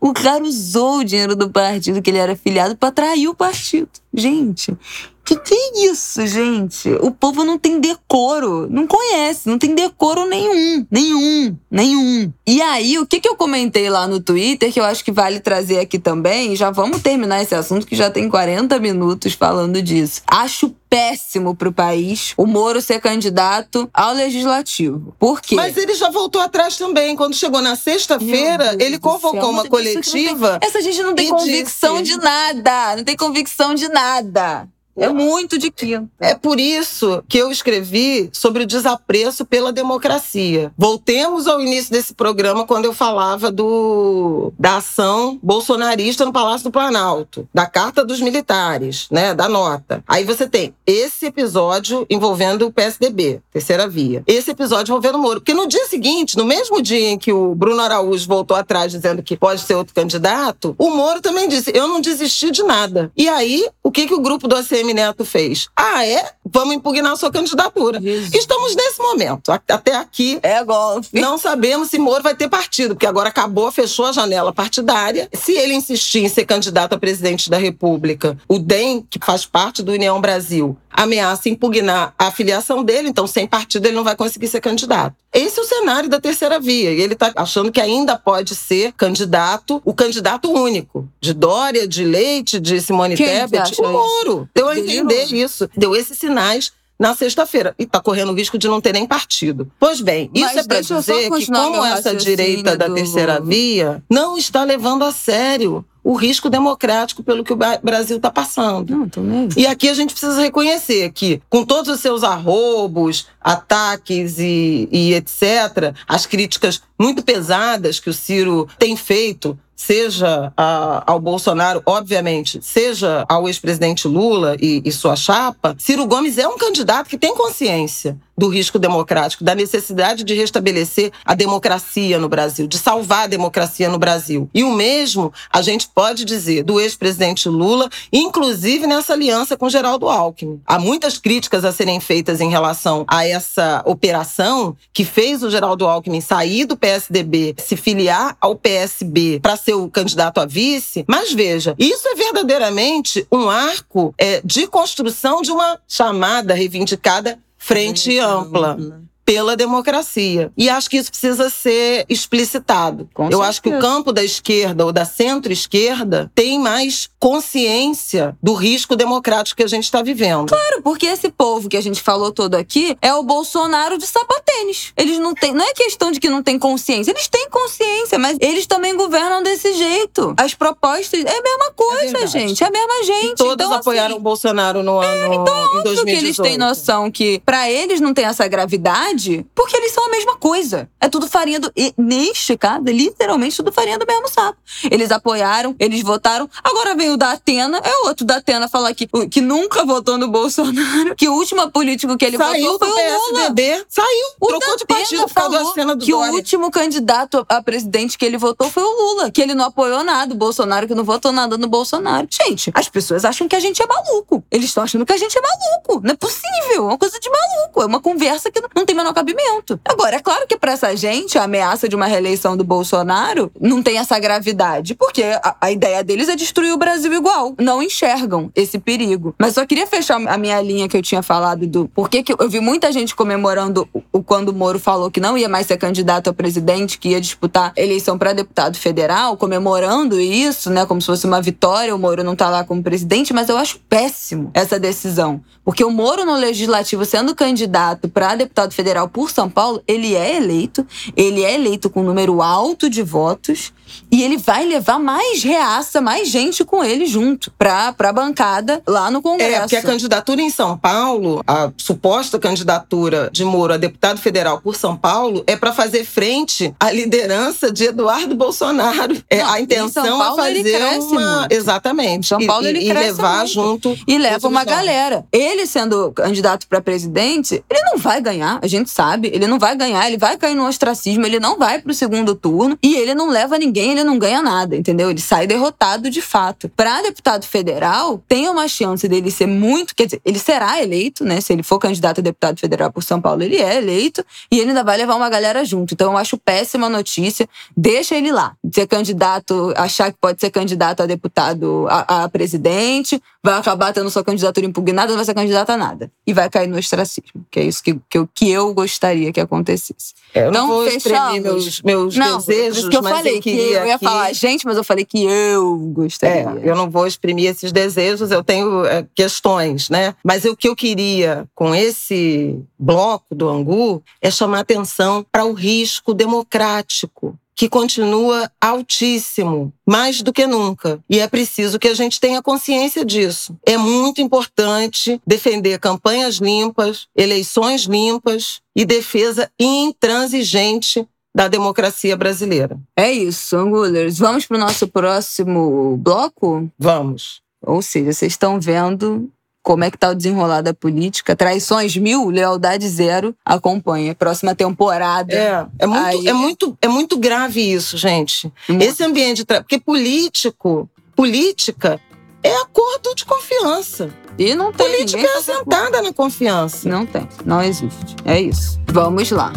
O cara usou o dinheiro do partido que ele era filiado para atrair o partido. Gente, que que é isso, gente? O povo não tem decoro, não conhece, não tem decoro nenhum, nenhum, nenhum. E aí, o que que eu comentei lá no Twitter, que eu acho que vale trazer aqui também, já vamos terminar esse assunto que já tem 40 minutos falando disso. Acho péssimo pro país o Moro ser candidato ao legislativo. Por quê? Mas ele já voltou atrás também. Quando chegou na sexta-feira, ele convocou uma coletiva. Tem, essa gente não tem convicção disse... de nada. Não tem convicção de nada. É muito de quinta. É por isso que eu escrevi sobre o desapreço pela democracia. Voltemos ao início desse programa quando eu falava do da ação bolsonarista no Palácio do Planalto, da carta dos militares, né, da nota. Aí você tem esse episódio envolvendo o PSDB, terceira via. Esse episódio envolvendo o Moro, porque no dia seguinte, no mesmo dia em que o Bruno Araújo voltou atrás dizendo que pode ser outro candidato, o Moro também disse: "Eu não desisti de nada". E aí, o que que o grupo do ACM Neto fez? Ah, é? Vamos impugnar a sua candidatura. Jesus. Estamos nesse momento. Até aqui. É golpe. Não sabemos se Moro vai ter partido, porque agora acabou, fechou a janela partidária. Se ele insistir em ser candidato a presidente da República, o DEM, que faz parte do União Brasil, ameaça impugnar a filiação dele, então sem partido ele não vai conseguir ser candidato. Esse é o cenário da terceira via. E ele está achando que ainda pode ser candidato, o candidato único. De Dória, de Leite, de Simone Quem Tebet, o Moro. Deu a entender isso. Deu esses sinais na sexta-feira. E está correndo o risco de não ter nem partido. Pois bem, isso Mas é para dizer que, como essa direita da terceira via não está levando a sério o risco democrático pelo que o Brasil está passando. Não. E aqui a gente precisa reconhecer que, com todos os seus arrobos, ataques e, e etc., as críticas muito pesadas que o Ciro tem feito seja a, ao Bolsonaro, obviamente, seja ao ex-presidente Lula e, e sua chapa, Ciro Gomes é um candidato que tem consciência do risco democrático, da necessidade de restabelecer a democracia no Brasil, de salvar a democracia no Brasil. E o mesmo a gente pode dizer do ex-presidente Lula, inclusive nessa aliança com Geraldo Alckmin. Há muitas críticas a serem feitas em relação a essa operação que fez o Geraldo Alckmin sair do PSDB, se filiar ao PSB para ser o candidato a vice, mas veja, isso é verdadeiramente um arco é, de construção de uma chamada reivindicada frente ampla. ampla pela democracia. E acho que isso precisa ser explicitado. Com Eu certeza. acho que o campo da esquerda ou da centro-esquerda tem mais consciência do risco democrático que a gente está vivendo. Claro, porque esse povo que a gente falou todo aqui é o Bolsonaro de sapatênis. Eles não têm, não é questão de que não tem consciência, eles têm consciência, mas eles também governam desse jeito. As propostas é a mesma coisa, é gente, é a mesma gente. E todos então, apoiaram assim, o Bolsonaro no é, ano é, então, em 2018. que eles têm noção que para eles não tem essa gravidade porque eles são a mesma coisa. É tudo farinha do. E neste caso, literalmente tudo farinha do mesmo saco. Eles apoiaram, eles votaram. Agora vem o da Atena, é o outro da Atena falar que, que nunca votou no Bolsonaro, que o último político que ele Saiu votou foi o Lula. Saiu, o trocou de partido por causa da cena do que Dória. o último candidato a presidente que ele votou foi o Lula, que ele não apoiou nada, o Bolsonaro que não votou nada no Bolsonaro. Gente, as pessoas acham que a gente é maluco. Eles estão achando que a gente é maluco. Não é possível, é uma coisa de maluco. É uma conversa que não tem menor cabimento. Agora, é claro que para essa gente, a ameaça de uma reeleição do Bolsonaro não tem essa gravidade, porque a, a, ideia deles é destruir o Brasil igual. Não enxergam esse perigo. Mas só queria fechar a minha linha que eu tinha falado do porquê que eu vi muita gente comemorando o quando o Moro falou que não ia mais ser candidato a presidente, que ia disputar eleição para deputado federal, comemorando isso, né, como se fosse uma vitória, o Moro não tá lá como presidente, mas eu acho péssimo essa decisão, porque o Moro no legislativo sendo candidato para deputado federal por São Paulo, ele é eleito, ele é eleito com um número alto de votos e ele vai levar mais reaça, mais gente com ele junto para a bancada lá no Congresso. É, porque a candidatura em São Paulo, a suposta candidatura de Moro a deputado federal por São Paulo, é para fazer frente à liderança de Eduardo Bolsonaro. É, Não, a intenção é fazer uma. Muito. Exatamente. São Paulo e, ele e levar muito. junto. E leva uma galera. Ele sendo candidato para presidente, ele não vai ganhar, a gente sabe. Ele não vai ganhar, ele vai cair no ostracismo, ele não vai para o segundo turno e ele não leva ninguém, ele não ganha nada, entendeu? Ele sai derrotado de fato. Para deputado federal, tem uma chance dele ser muito, quer dizer, ele será eleito, né? Se ele for candidato a deputado federal por São Paulo, ele é eleito e ele ainda vai levar uma galera junto. Então eu acho péssima notícia. Deixa ele lá. Ser candidato, achar que pode ser candidato a deputado a, a presidente, vai acabar tendo sua candidatura impugnada, não vai ser candidato a nada. E vai cair no ostracismo, que é isso que, que, eu, que eu gostaria que acontecesse. É, eu não então, vou fechamos. meus, meus não, desejos, que eu mas falei eu eu ia que... falar gente, mas eu falei que eu gostaria. É, eu não vou exprimir esses desejos, eu tenho é, questões, né? Mas o que eu queria com esse bloco do Angu é chamar atenção para o risco democrático que continua altíssimo, mais do que nunca. E é preciso que a gente tenha consciência disso. É muito importante defender campanhas limpas, eleições limpas e defesa intransigente da democracia brasileira. É isso, Angulers. Vamos para o nosso próximo bloco? Vamos. Ou seja, vocês estão vendo como é que tá o desenrolar da política. Traições mil, lealdade zero. Acompanha. Próxima temporada. É, é muito, aí... é muito, é muito grave isso, gente. Muito. Esse ambiente. Tra... Porque político, política é acordo de confiança. E não tem. Política é assentada na confiança. Não tem. Não existe. É isso. Vamos lá.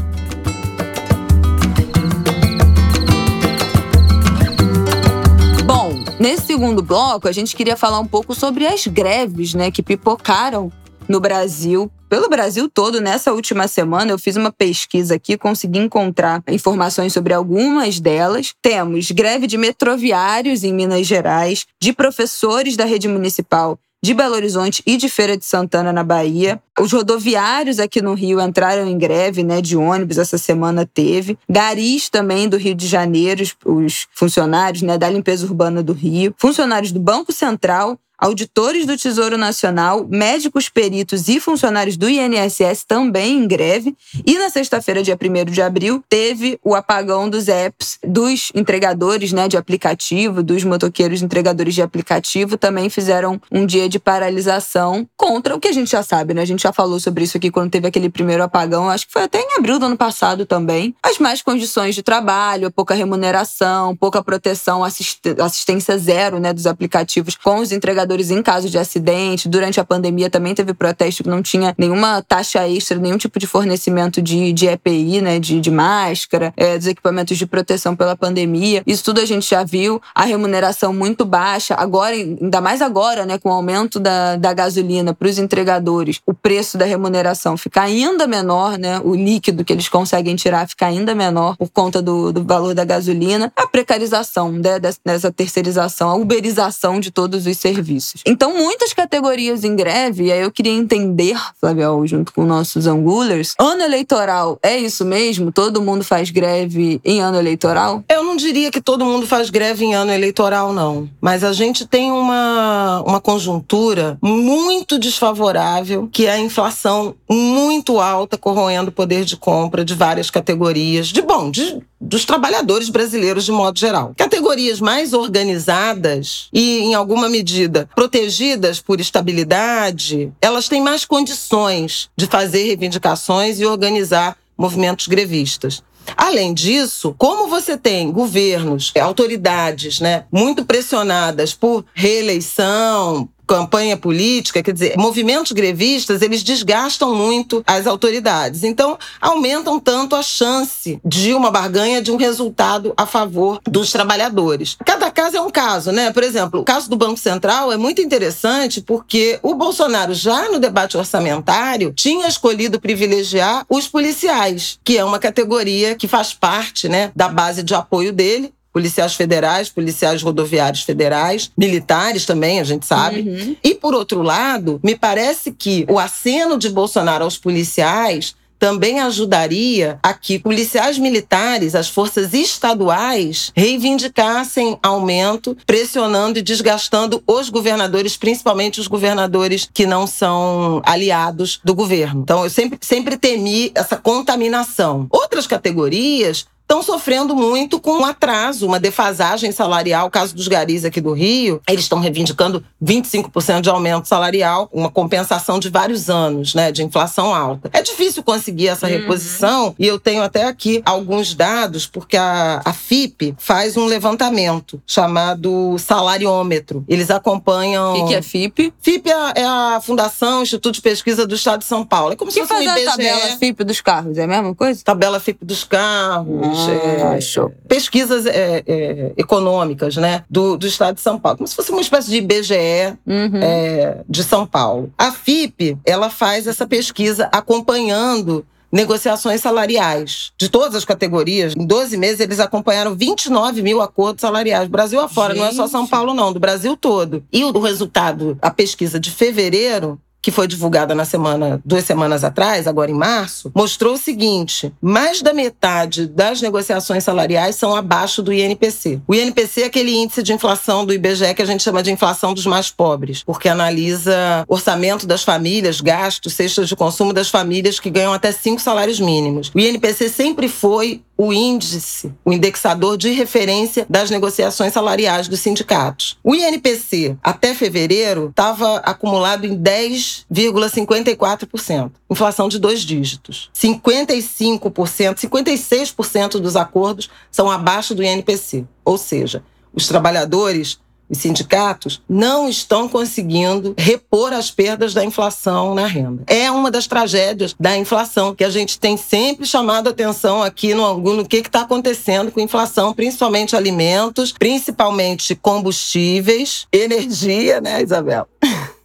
Nesse segundo bloco, a gente queria falar um pouco sobre as greves, né, que pipocaram no Brasil, pelo Brasil todo, nessa última semana, eu fiz uma pesquisa aqui, consegui encontrar informações sobre algumas delas. Temos greve de metroviários em Minas Gerais, de professores da rede municipal de Belo Horizonte e de Feira de Santana, na Bahia. Os rodoviários aqui no Rio entraram em greve, né, de ônibus, essa semana teve. Garis também do Rio de Janeiro, os funcionários, né, da limpeza urbana do Rio. Funcionários do Banco Central, auditores do Tesouro Nacional, médicos peritos e funcionários do INSS também em greve. E na sexta-feira, dia 1 de abril, teve o apagão dos apps dos entregadores né, de aplicativo, dos motoqueiros entregadores de aplicativo, também fizeram um dia de paralisação contra o que a gente já sabe, né? A gente já falou sobre isso aqui quando teve aquele primeiro apagão, acho que foi até em abril do ano passado também. As más condições de trabalho, pouca remuneração, pouca proteção, assistência zero né, dos aplicativos com os entregadores em caso de acidente. Durante a pandemia também teve protesto que não tinha nenhuma taxa extra, nenhum tipo de fornecimento de, de EPI, né, de, de máscara, é, dos equipamentos de proteção pela pandemia. Isso tudo a gente já viu. A remuneração muito baixa. Agora, ainda mais agora, né, com o aumento da, da gasolina para os entregadores, o preço da remuneração fica ainda menor, né? O líquido que eles conseguem tirar fica ainda menor por conta do, do valor da gasolina. A precarização né, dessa terceirização, a uberização de todos os serviços. Então, muitas categorias em greve, e aí eu queria entender, Flaviol, junto com nossos angulers, ano eleitoral é isso mesmo? Todo mundo faz greve em ano eleitoral? Eu não diria que todo mundo faz greve em ano eleitoral, não. Mas a gente tem uma, uma conjuntura muito desfavorável, que é a inflação muito alta, corroendo o poder de compra de várias categorias, de bom, de, dos trabalhadores brasileiros de modo geral. Categorias mais organizadas e, em alguma medida, protegidas por estabilidade, elas têm mais condições de fazer reivindicações e organizar movimentos grevistas. Além disso, como você tem governos, autoridades, né, muito pressionadas por reeleição, campanha política, quer dizer, movimentos grevistas, eles desgastam muito as autoridades. Então, aumentam tanto a chance de uma barganha, de um resultado a favor dos trabalhadores. Cada caso é um caso, né? Por exemplo, o caso do Banco Central é muito interessante porque o Bolsonaro, já no debate orçamentário, tinha escolhido privilegiar os policiais, que é uma categoria que faz parte, né, da base de apoio dele policiais federais, policiais rodoviários federais, militares também, a gente sabe. Uhum. E, por outro lado, me parece que o aceno de Bolsonaro aos policiais também ajudaria a que policiais militares, as forças estaduais, reivindicassem aumento, pressionando e desgastando os governadores, principalmente os governadores que não são aliados do governo. Então, eu sempre, sempre temi essa contaminação. Outras categorias estão sofrendo muito com um atraso, uma defasagem salarial. O caso dos garis aqui do Rio, eles estão reivindicando 25% de aumento salarial, uma compensação de vários anos, né, de inflação alta. É difícil conseguir essa uhum. reposição e eu tenho até aqui alguns dados, porque a, a FIP faz um levantamento chamado salariômetro. Eles acompanham. O que, que, é FIP? FIP é, é, a Fundação Instituto de Pesquisa do Estado de São Paulo. É como que se fosse um IBGE. a tabela FIP dos carros, é a mesma coisa? Tabela FIP dos carros é, pesquisas é, é, econômicas né, do, do Estado de São Paulo, como se fosse uma espécie de IBGE uhum. É, de São Paulo. A FIP ela faz essa pesquisa acompanhando negociações salariais de todas as categorias. Em 12 meses, eles acompanharam 29 mil acordos salariais. Brasil afora, Gente. não é só São Paulo, não, do Brasil todo. E o resultado, a pesquisa de fevereiro, que foi divulgada na semana, duas semanas atrás, agora em março, mostrou o seguinte: mais da metade das negociações salariais são abaixo do INPC. O INPC é aquele índice de inflação do IBGE que a gente chama de inflação dos mais pobres, porque analisa orçamento das famílias, gastos, cestas de consumo das famílias que ganham até cinco salários mínimos. O INPC sempre foi o índice, o indexador de referência das negociações salariais dos sindicatos. O INPC, até fevereiro, estava acumulado em 10,54%, inflação de dois dígitos. 55%, 56% dos acordos são abaixo do INPC, ou seja, os trabalhadores os sindicatos não estão conseguindo repor as perdas da inflação na renda. É uma das tragédias da inflação que a gente tem sempre chamado atenção aqui no no que está acontecendo com a inflação, principalmente alimentos, principalmente combustíveis, energia, né, Isabel?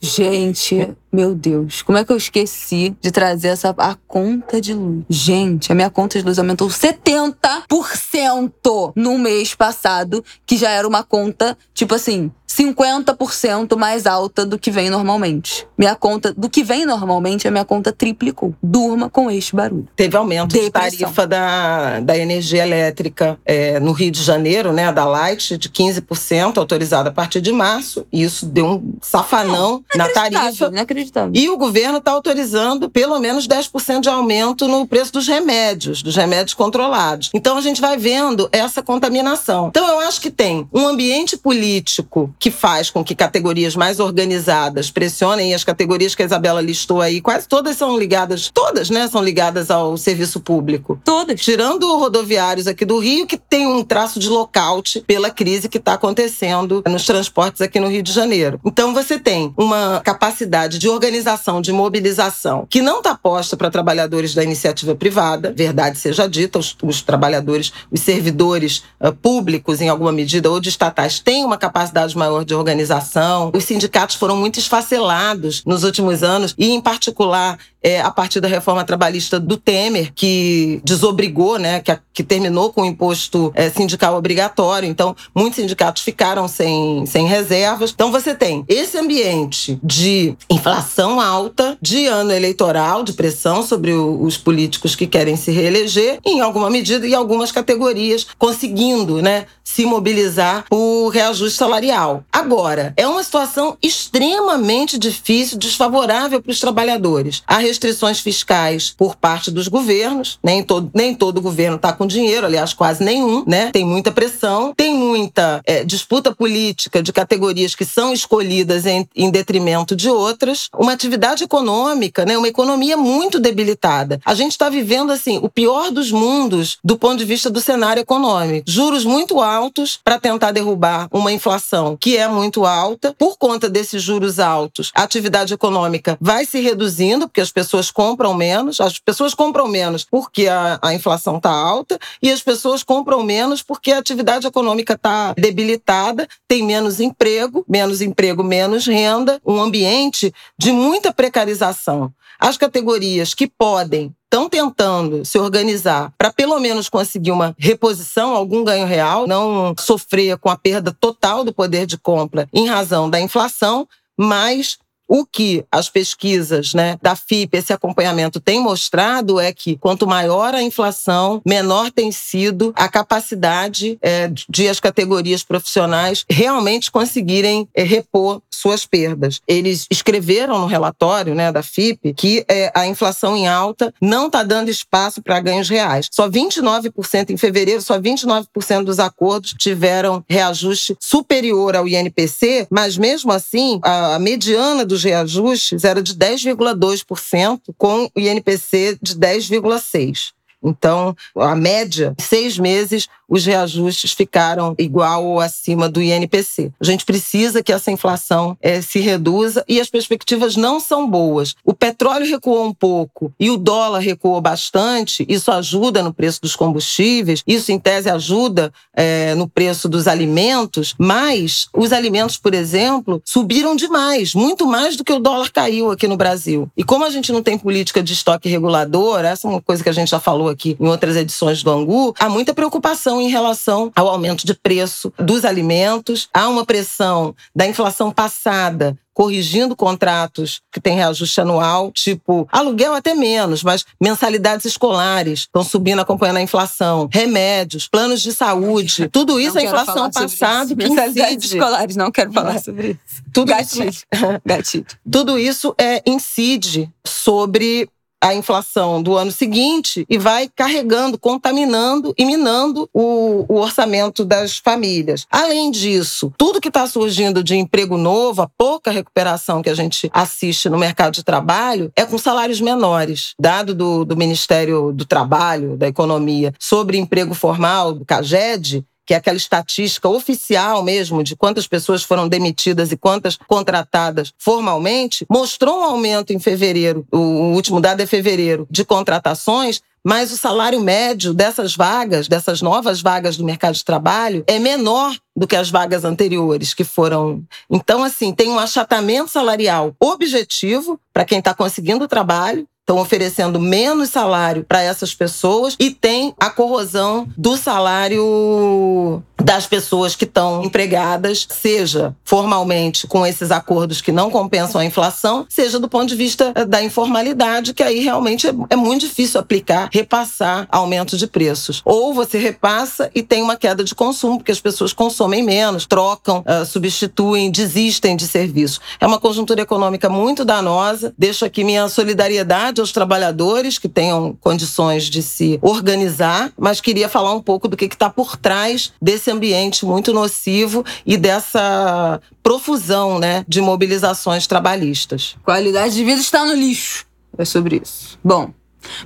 Gente, meu Deus, como é que eu esqueci de trazer essa a conta de luz? Gente, a minha conta de luz aumentou 70% no mês passado, que já era uma conta, tipo assim, 50% mais alta do que vem normalmente. Minha conta, do que vem normalmente, a minha conta triplicou. Durma com este barulho. Teve aumento Depressão. de tarifa da, da energia elétrica é, no Rio de Janeiro, né, da Light, de 15%, autorizada a partir de março. E isso deu um safanão na tarifa. Inacreditável. E o governo está autorizando pelo menos 10% de aumento no preço dos remédios, dos remédios controlados. Então a gente vai vendo essa contaminação. Então eu acho que tem um ambiente político que faz com que categorias mais organizadas pressionem as categorias que a Isabela listou aí, quase todas são ligadas, todas, né, são ligadas ao serviço público. Todas. Tirando rodoviários aqui do Rio, que tem um traço de lockout pela crise que está acontecendo nos transportes aqui no Rio de Janeiro. Então você tem uma capacidade de organização, de mobilização, que não está posta para trabalhadores da iniciativa privada, verdade seja dita, os, os trabalhadores, os servidores uh, públicos, em alguma medida, ou de estatais, têm uma capacidade maior de organização. Os sindicatos foram muito esfacelados nos últimos anos, e, em particular, é, a partir da reforma trabalhista do Temer, que desobrigou, né, que, que terminou com o imposto é, sindical obrigatório. Então, muitos sindicatos ficaram sem, sem reservas. Então, você tem esse ambiente de inflação alta, de ano eleitoral, de pressão sobre o, os políticos que querem se reeleger, em alguma medida, e algumas categorias conseguindo né, se mobilizar por reajuste salarial. Agora, é uma situação extremamente difícil, desfavorável para os trabalhadores. A restrições fiscais por parte dos governos. Nem todo, nem todo governo está com dinheiro, aliás, quase nenhum, né? Tem muita pressão, tem muita é, disputa política de categorias que são escolhidas em, em detrimento de outras. Uma atividade econômica, né? Uma economia muito debilitada. A gente está vivendo, assim, o pior dos mundos do ponto de vista do cenário econômico. Juros muito altos para tentar derrubar uma inflação que é muito alta. Por conta desses juros altos, a atividade econômica vai se reduzindo, porque as pessoas pessoas compram menos, as pessoas compram menos porque a, a inflação está alta e as pessoas compram menos porque a atividade econômica está debilitada, tem menos emprego, menos emprego, menos renda, um ambiente de muita precarização. As categorias que podem estão tentando se organizar para pelo menos conseguir uma reposição, algum ganho real, não sofrer com a perda total do poder de compra em razão da inflação, mas o que as pesquisas né, da FIP, esse acompanhamento, tem mostrado é que quanto maior a inflação, menor tem sido a capacidade é, de as categorias profissionais realmente conseguirem é, repor suas perdas. Eles escreveram no relatório né, da FIP que é, a inflação em alta não está dando espaço para ganhos reais. Só 29% em fevereiro, só 29% dos acordos tiveram reajuste superior ao INPC, mas mesmo assim, a, a mediana dos reajustes era de 10,2%, com o INPC de 10,6%. Então, a média, seis meses, os reajustes ficaram igual ou acima do INPC. A gente precisa que essa inflação é, se reduza e as perspectivas não são boas. O petróleo recuou um pouco e o dólar recuou bastante, isso ajuda no preço dos combustíveis, isso, em tese, ajuda é, no preço dos alimentos, mas os alimentos, por exemplo, subiram demais, muito mais do que o dólar caiu aqui no Brasil. E como a gente não tem política de estoque regulador, essa é uma coisa que a gente já falou aqui em outras edições do Angu, há muita preocupação em relação ao aumento de preço dos alimentos, há uma pressão da inflação passada corrigindo contratos que têm reajuste anual, tipo aluguel até menos, mas mensalidades escolares estão subindo acompanhando a inflação, remédios, planos de saúde, tudo isso é inflação passada mensalidades escolares, não quero falar sobre isso. Tudo Gatilho. Isso, Gatilho. Tudo isso é incide sobre a inflação do ano seguinte e vai carregando, contaminando e minando o, o orçamento das famílias. Além disso, tudo que está surgindo de emprego novo, a pouca recuperação que a gente assiste no mercado de trabalho, é com salários menores. Dado do, do Ministério do Trabalho, da Economia, sobre emprego formal, do CAGED, que é aquela estatística oficial mesmo de quantas pessoas foram demitidas e quantas contratadas formalmente, mostrou um aumento em fevereiro, o último dado é fevereiro, de contratações, mas o salário médio dessas vagas, dessas novas vagas do mercado de trabalho, é menor do que as vagas anteriores que foram. Então, assim, tem um achatamento salarial objetivo para quem está conseguindo trabalho estão oferecendo menos salário para essas pessoas e tem a corrosão do salário das pessoas que estão empregadas, seja formalmente com esses acordos que não compensam a inflação, seja do ponto de vista eh, da informalidade, que aí realmente é, é muito difícil aplicar, repassar aumento de preços. Ou você repassa e tem uma queda de consumo, porque as pessoas consomem menos, trocam, uh, substituem, desistem de serviço. É uma conjuntura econômica muito danosa. Deixo aqui minha solidariedade aos trabalhadores que tenham condições de se organizar, mas queria falar um pouco do que está por trás desse ambiente muito nocivo e dessa profusão né, de mobilizações trabalhistas. Qualidade de vida está no lixo. É sobre isso. Bom,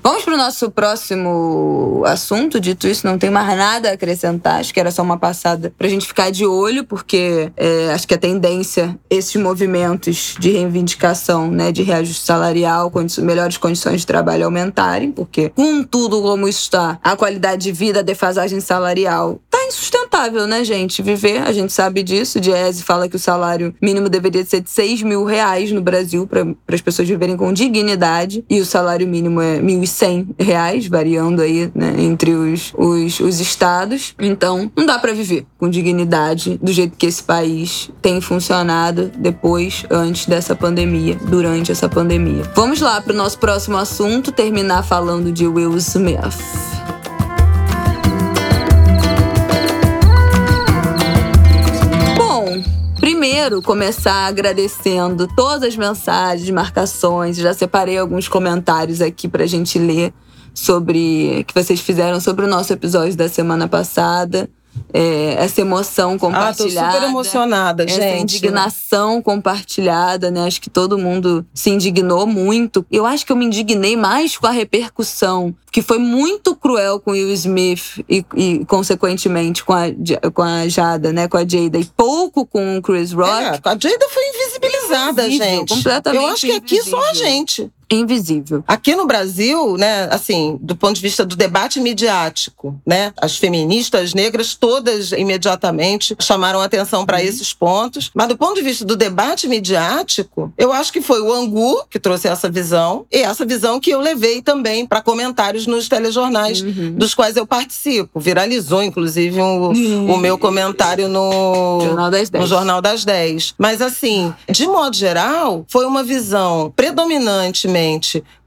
Vamos para o nosso próximo assunto. Dito isso, não tem mais nada a acrescentar. Acho que era só uma passada para a gente ficar de olho, porque é, acho que a tendência, esses movimentos de reivindicação, né, de reajuste salarial, condi melhores condições de trabalho aumentarem, porque com tudo como está, a qualidade de vida, a defasagem salarial, tá insustentável, né, gente? Viver, a gente sabe disso. Diese fala que o salário mínimo deveria ser de 6 mil reais no Brasil para as pessoas viverem com dignidade, e o salário mínimo é 1.100 reais, variando aí né, entre os, os, os estados. Então, não dá para viver com dignidade do jeito que esse país tem funcionado depois, antes dessa pandemia, durante essa pandemia. Vamos lá para o nosso próximo assunto, terminar falando de Will Smith. Primeiro começar agradecendo todas as mensagens, marcações. Já separei alguns comentários aqui pra gente ler sobre que vocês fizeram sobre o nosso episódio da semana passada é, essa emoção compartilhada. Ah, tô super emocionada, essa gente. Essa indignação compartilhada, né? Acho que todo mundo se indignou muito. Eu acho que eu me indignei mais com a repercussão, que foi muito cruel com o Will Smith e, e consequentemente, com a, com a Jada, né? Com a Jada. E pouco com o Chris Rock. É, a Jada foi invisibilizada, Invisível, gente. Completamente Eu acho que aqui invisível. só a gente invisível. Aqui no Brasil, né, assim, do ponto de vista do debate midiático, né, as feministas negras todas imediatamente chamaram atenção para uhum. esses pontos, mas do ponto de vista do debate midiático, eu acho que foi o Angu que trouxe essa visão e essa visão que eu levei também para comentários nos telejornais uhum. dos quais eu participo. Viralizou inclusive um, uhum. o meu comentário no Jornal das 10. no Jornal das 10. Mas assim, de modo geral, foi uma visão predominante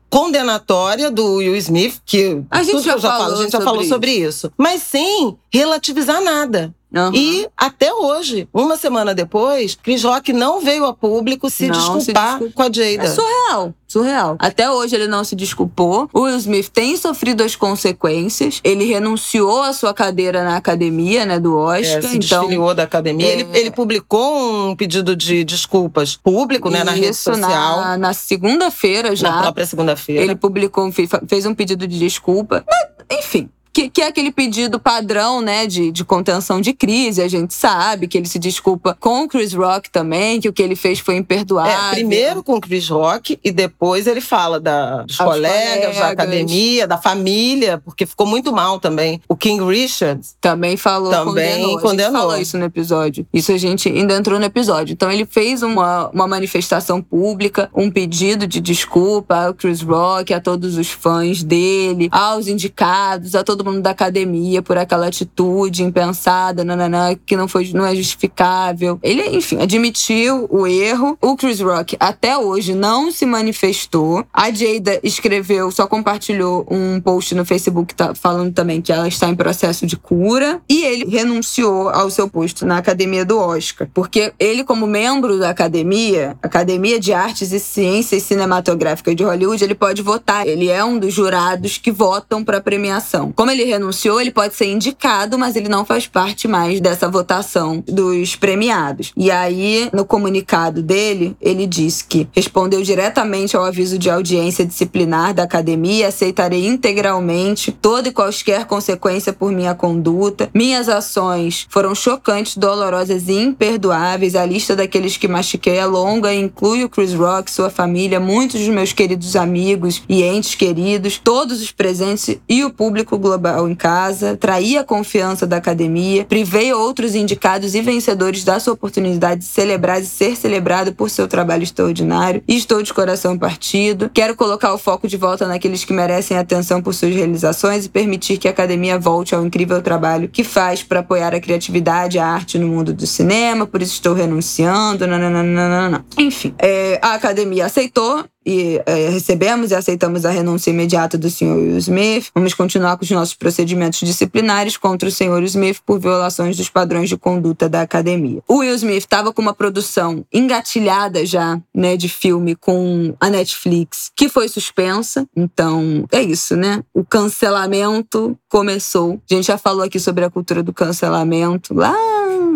condenatória do Will Smith, que a gente já, já falou, a gente já falou sobre isso. Mas sem relativizar nada. Uhum. E até hoje, uma semana depois, Chris Rock não veio a público se, desculpar, se com a Jada. É surreal, surreal. Até hoje ele não se desculpou. O Will Smith tem sofrido as consequências. Ele renunciou à sua cadeira na academia, né, do Oscar. É, se então, desfiliou da academia. É... Ele, ele, publicou um pedido de desculpas público, né, na rede social. Na, na segunda-feira já. Na própria segunda-feira. Ele publicou, fez um pedido de desculpa. Mas, enfim, que, que, é aquele pedido padrão, né, de, de contenção de crise. A gente sabe que ele se desculpa com o Chris Rock também, que o que ele fez foi imperdoável. É, primeiro com o Chris Rock e depois ele fala da, dos colegas, colegas, da academia, da família, porque ficou muito mal também. O King Richards também falou, também condenou. condenou. Falou isso no episódio. Isso a gente ainda entrou no episódio. Então ele fez uma, uma manifestação pública, um pedido de desculpa ao Chris Rock, a todos os fãs dele, aos indicados, a todo mundo da academia por aquela atitude impensada, nananã, que não foi não é justificável. Ele, enfim, admitiu o erro. O Chris Rock até hoje não se manifestou. A Jada escreveu, só compartilhou um post no Facebook tá falando também que ela está em processo de cura e ele renunciou ao seu posto na academia do Oscar, porque ele como membro da academia, Academia de Artes e Ciências Cinematográficas de Hollywood, ele pode votar. Ele é um dos jurados que votam para premiação. Como ele ele renunciou, ele pode ser indicado, mas ele não faz parte mais dessa votação dos premiados. E aí, no comunicado dele, ele diz que respondeu diretamente ao aviso de audiência disciplinar da academia, aceitarei integralmente toda e qualquer consequência por minha conduta. Minhas ações foram chocantes, dolorosas e imperdoáveis. A lista daqueles que mastiquei é longa e inclui o Chris Rock, sua família, muitos dos meus queridos amigos e entes queridos, todos os presentes e o público global global em casa, traí a confiança da academia, privei outros indicados e vencedores da sua oportunidade de celebrar e ser celebrado por seu trabalho extraordinário. E estou de coração partido. Quero colocar o foco de volta naqueles que merecem atenção por suas realizações e permitir que a academia volte ao incrível trabalho que faz para apoiar a criatividade e a arte no mundo do cinema. Por isso estou renunciando. Nananana. Enfim, é, a academia aceitou e é, recebemos e aceitamos a renúncia imediata do Sr. Will Smith. Vamos continuar com os nossos procedimentos disciplinares contra o Sr. Smith por violações dos padrões de conduta da academia. O Will Smith estava com uma produção engatilhada já, né, de filme com a Netflix, que foi suspensa. Então, é isso, né? O cancelamento começou. A gente já falou aqui sobre a cultura do cancelamento lá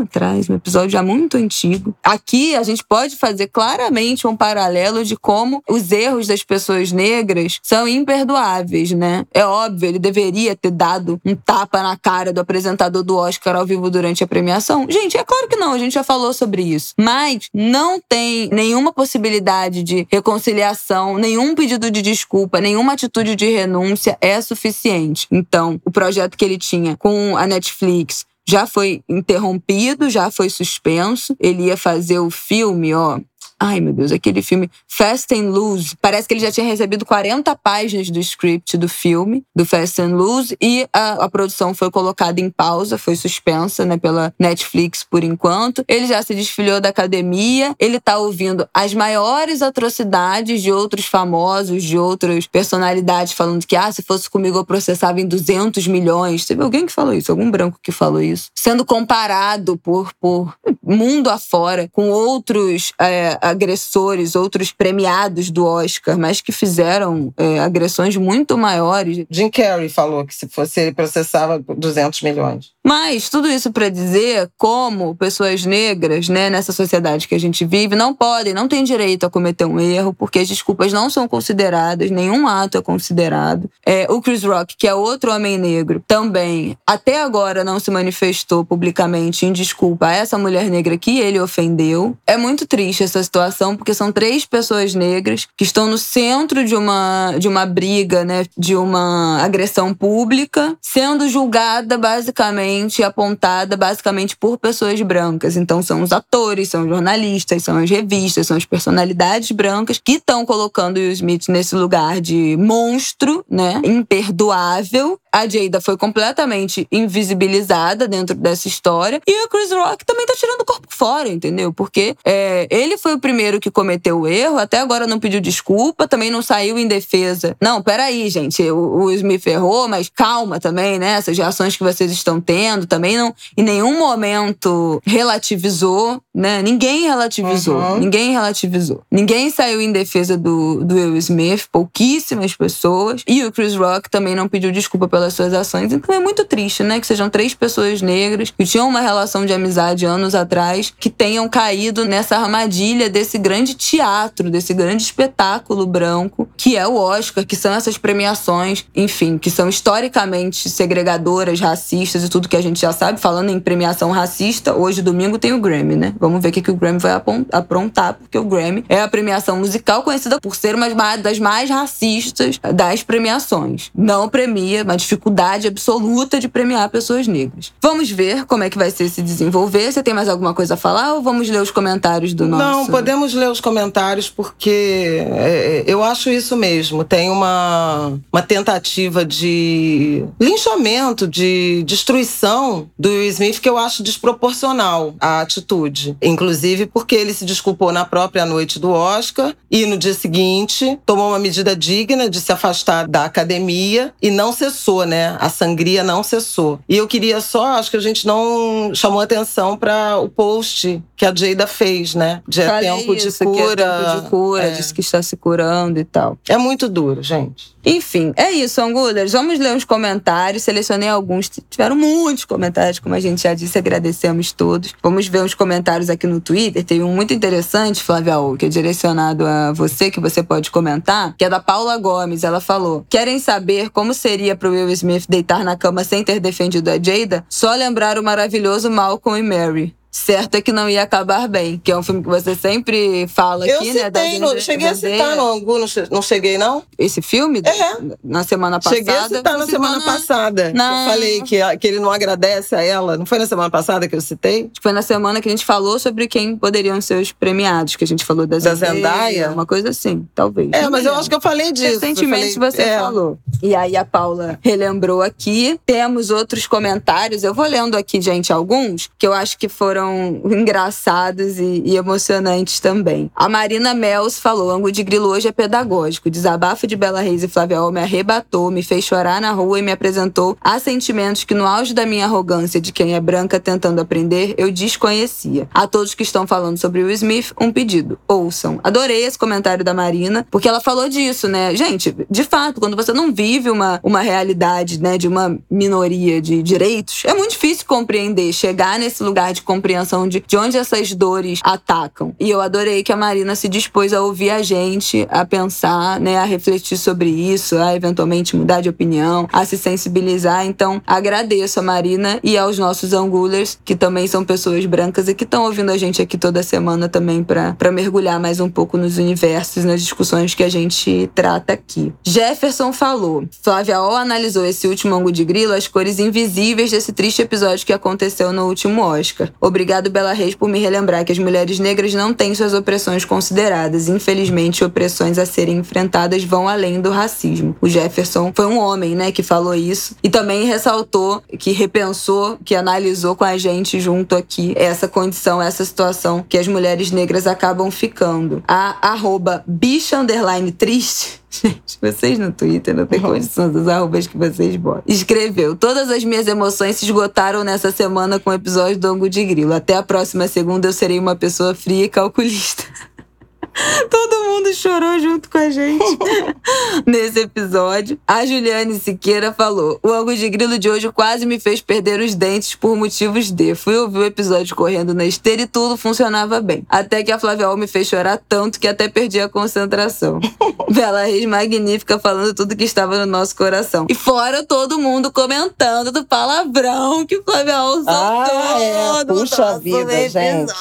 atrás, um episódio já muito antigo. Aqui a gente pode fazer claramente um paralelo de como os erros das pessoas negras são imperdoáveis, né? É óbvio, ele deveria ter dado um tapa na cara do apresentador do Oscar ao vivo durante a premiação. Gente, é claro que não, a gente já falou sobre isso. Mas não tem nenhuma possibilidade de reconciliação, nenhum pedido de desculpa, nenhuma atitude de renúncia é suficiente. Então, o projeto que ele tinha com a Netflix já foi interrompido, já foi suspenso. Ele ia fazer o filme, ó, Ai, meu Deus, aquele filme Fast and Loose. Parece que ele já tinha recebido 40 páginas do script do filme, do Fast and Loose, e a, a produção foi colocada em pausa, foi suspensa, né, pela Netflix por enquanto. Ele já se desfilhou da academia, ele tá ouvindo as maiores atrocidades de outros famosos, de outras personalidades, falando que, ah, se fosse comigo eu processava em 200 milhões. Teve alguém que falou isso, algum branco que falou isso. Sendo comparado por, por mundo afora com outros é, agressores, outros premiados do Oscar, mas que fizeram é, agressões muito maiores. Jim Carrey falou que se fosse ele processava 200 milhões. Mas tudo isso para dizer como pessoas negras, né, nessa sociedade que a gente vive, não podem, não têm direito a cometer um erro, porque as desculpas não são consideradas, nenhum ato é considerado. É, o Chris Rock, que é outro homem negro, também até agora não se manifestou publicamente em desculpa a essa mulher negra que ele ofendeu. É muito triste essa situação, porque são três pessoas negras que estão no centro de uma, de uma briga, né, de uma agressão pública, sendo julgada basicamente apontada basicamente por pessoas brancas. Então são os atores, são os jornalistas, são as revistas, são as personalidades brancas que estão colocando o Will Smith nesse lugar de monstro, né? Imperdoável. A Jada foi completamente invisibilizada dentro dessa história. E o Chris Rock também tá tirando o corpo fora, entendeu? Porque é, ele foi o primeiro que cometeu o erro, até agora não pediu desculpa, também não saiu em defesa. Não, peraí, gente, o, o Smith errou, mas calma também, né? Essas reações que vocês estão tendo também não em nenhum momento relativizou, né? Ninguém relativizou, uhum. ninguém relativizou. Ninguém saiu em defesa do, do Will Smith, pouquíssimas pessoas. E o Chris Rock também não pediu desculpa pelas suas ações. Então é muito triste, né? Que sejam três pessoas negras que tinham uma relação de amizade anos atrás que tenham caído nessa armadilha desse grande teatro, desse grande espetáculo branco que é o Oscar, que são essas premiações, enfim, que são historicamente segregadoras, racistas e tudo que a gente já sabe. Falando em premiação racista, hoje, domingo, tem o Grammy, né? Vamos ver o que, que o Grammy vai aprontar, porque o Grammy é a premiação musical conhecida por ser uma das mais racistas das premiações. Não premia, uma dificuldade absoluta de premiar pessoas negras. Vamos ver como é que vai ser se desenvolver. Você tem mais alguma coisa a falar ou vamos ler os comentários do nosso? Não, podemos ler os comentários porque é, eu acho isso mesmo. Tem uma, uma tentativa de linchamento, de destruição do Will Smith que eu acho desproporcional a atitude. Inclusive porque ele se desculpou na própria noite do Oscar e no dia seguinte tomou uma medida digna de se afastar da academia e não cessou, né? A sangria não cessou. E eu queria só, acho que a gente não chamou atenção para o post que a Jada fez, né? De é tempo isso, de cura. é tempo de cura, é. disse que está se curando e tal. É muito duro, gente. Enfim, é isso, Angulers. Vamos ler os comentários. Selecionei alguns, tiveram muitos comentários, como a gente já disse, agradecemos todos. Vamos ver os comentários aqui no Twitter. Tem um muito interessante, Flávia O, que é direcionado a você, que você pode comentar, que é da Paula Gomes. Ela falou: Querem saber como seria pro Will Smith deitar na cama sem ter defendido a Jada? Só lembrar o maravilhoso Malcolm e Mary. Certo é que não ia acabar bem, que é um filme que você sempre fala eu aqui, citei, né? Da no, cheguei a citar no Angu, não, não cheguei, não? Esse filme? É. Na semana passada. Cheguei a citar na semana passada. Não. Eu falei que, que ele não agradece a ela. Não foi na semana passada que eu citei? Foi na semana que a gente falou sobre quem poderiam ser os premiados, que a gente falou da. Da Zendaya? Uma coisa assim, talvez. É, mas eu acho que eu falei disso. Recentemente falei, você é. falou. E aí a Paula relembrou aqui. Temos outros comentários. Eu vou lendo aqui, gente, alguns que eu acho que foram engraçados e, e emocionantes também. A Marina Mels falou: Angu de Grilo hoje é pedagógico. Desabafo de Bela Reis e Flávia me arrebatou, me fez chorar na rua e me apresentou a sentimentos que, no auge da minha arrogância de quem é branca tentando aprender, eu desconhecia. A todos que estão falando sobre Will Smith, um pedido: ouçam. Adorei esse comentário da Marina, porque ela falou disso, né? Gente, de fato, quando você não vive uma, uma realidade, né, de uma minoria de direitos, é muito difícil compreender, chegar nesse lugar de compreensão de, de onde essas dores atacam. E eu adorei que a Marina se dispôs a ouvir a gente, a pensar, né, a refletir sobre isso, a eventualmente mudar de opinião, a se sensibilizar. Então, agradeço a Marina e aos nossos angulers, que também são pessoas brancas e que estão ouvindo a gente aqui toda semana também para mergulhar mais um pouco nos universos, nas discussões que a gente trata aqui. Jefferson falou: Flávia O analisou esse último ângulo de grilo as cores invisíveis desse triste episódio que aconteceu no último Oscar. Obrigado, Bela Reis, por me relembrar que as mulheres negras não têm suas opressões consideradas. Infelizmente, opressões a serem enfrentadas vão além do racismo. O Jefferson foi um homem, né, que falou isso e também ressaltou que repensou, que analisou com a gente junto aqui essa condição, essa situação que as mulheres negras acabam ficando. A arroba bicha triste Gente, vocês no Twitter não tem uhum. condição dos arrobas que vocês botam. Escreveu: Todas as minhas emoções se esgotaram nessa semana com o episódio do Ango de Grilo. Até a próxima segunda eu serei uma pessoa fria e calculista. Todo mundo chorou junto com a gente nesse episódio. A Juliane Siqueira falou: O ângulo de grilo de hoje quase me fez perder os dentes por motivos de. Fui ouvir o episódio correndo na esteira e tudo funcionava bem. Até que a Flávia me fez chorar tanto que até perdi a concentração. Bela Reis magnífica falando tudo que estava no nosso coração. E fora todo mundo comentando do palavrão que Flávia soltou. Ah, é. Puxa vida, gente.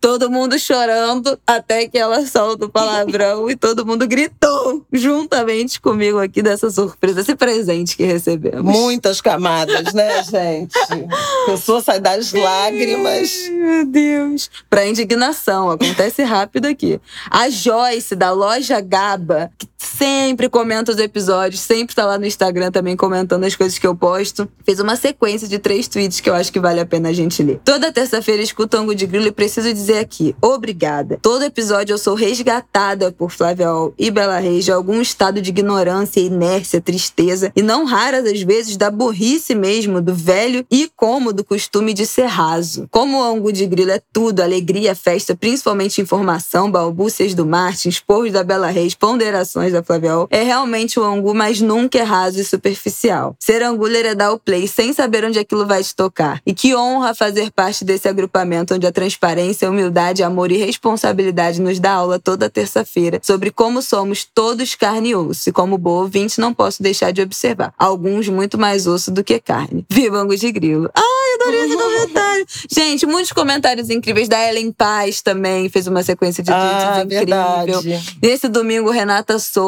Todo mundo chorando até que ela solta o palavrão e todo mundo gritou juntamente comigo aqui dessa surpresa, esse presente que recebemos. Muitas camadas, né, gente? A pessoa sai das lágrimas. Ai, meu Deus. Pra indignação, acontece rápido aqui. A Joyce, da loja Gaba, que sempre comenta os episódios, sempre tá lá no Instagram também comentando as coisas que eu posto, fez uma sequência de três tweets que eu acho que vale a pena a gente ler. Toda terça-feira escuto Ango de Grilo e preciso dizer aqui, obrigada. Todo episódio eu sou resgatada por Flávia Ol e Bela Reis de algum estado de ignorância, inércia, tristeza e não raras às vezes da burrice mesmo do velho e cômodo costume de ser raso. Como o ângulo de grilo é tudo, alegria, festa, principalmente informação, balbúcias do Martin, esporros da Bela Reis, ponderações da Flaviol, é realmente o ângulo, mas nunca é raso e superficial. Ser anguler é dar o play sem saber onde aquilo vai te tocar. E que honra fazer parte desse agrupamento onde a transparência, humildade, amor e responsabilidade nos dá aula toda terça-feira sobre como somos todos carne e osso. E como boa ouvinte, não posso deixar de observar. Alguns muito mais osso do que carne. Viva Angus de Grilo. Ai, adorei esse comentário. Gente, muitos comentários incríveis. Da Ellen Paz também fez uma sequência de tweets ah, incrível. Verdade. Nesse domingo, Renata Souza,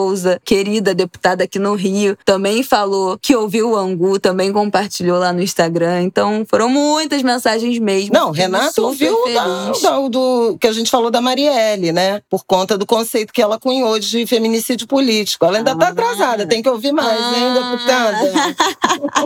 querida deputada aqui no Rio, também falou que ouviu o Angu, também compartilhou lá no Instagram. Então, foram muitas mensagens mesmo. Não, Renata ouviu da, da, do que a gente falou da Marielle, né? Por conta do conceito que ela cunhou de feminicídio político. Ela ainda tá ah, tá atrasada, tem que ouvir mais, ah. hein, deputada?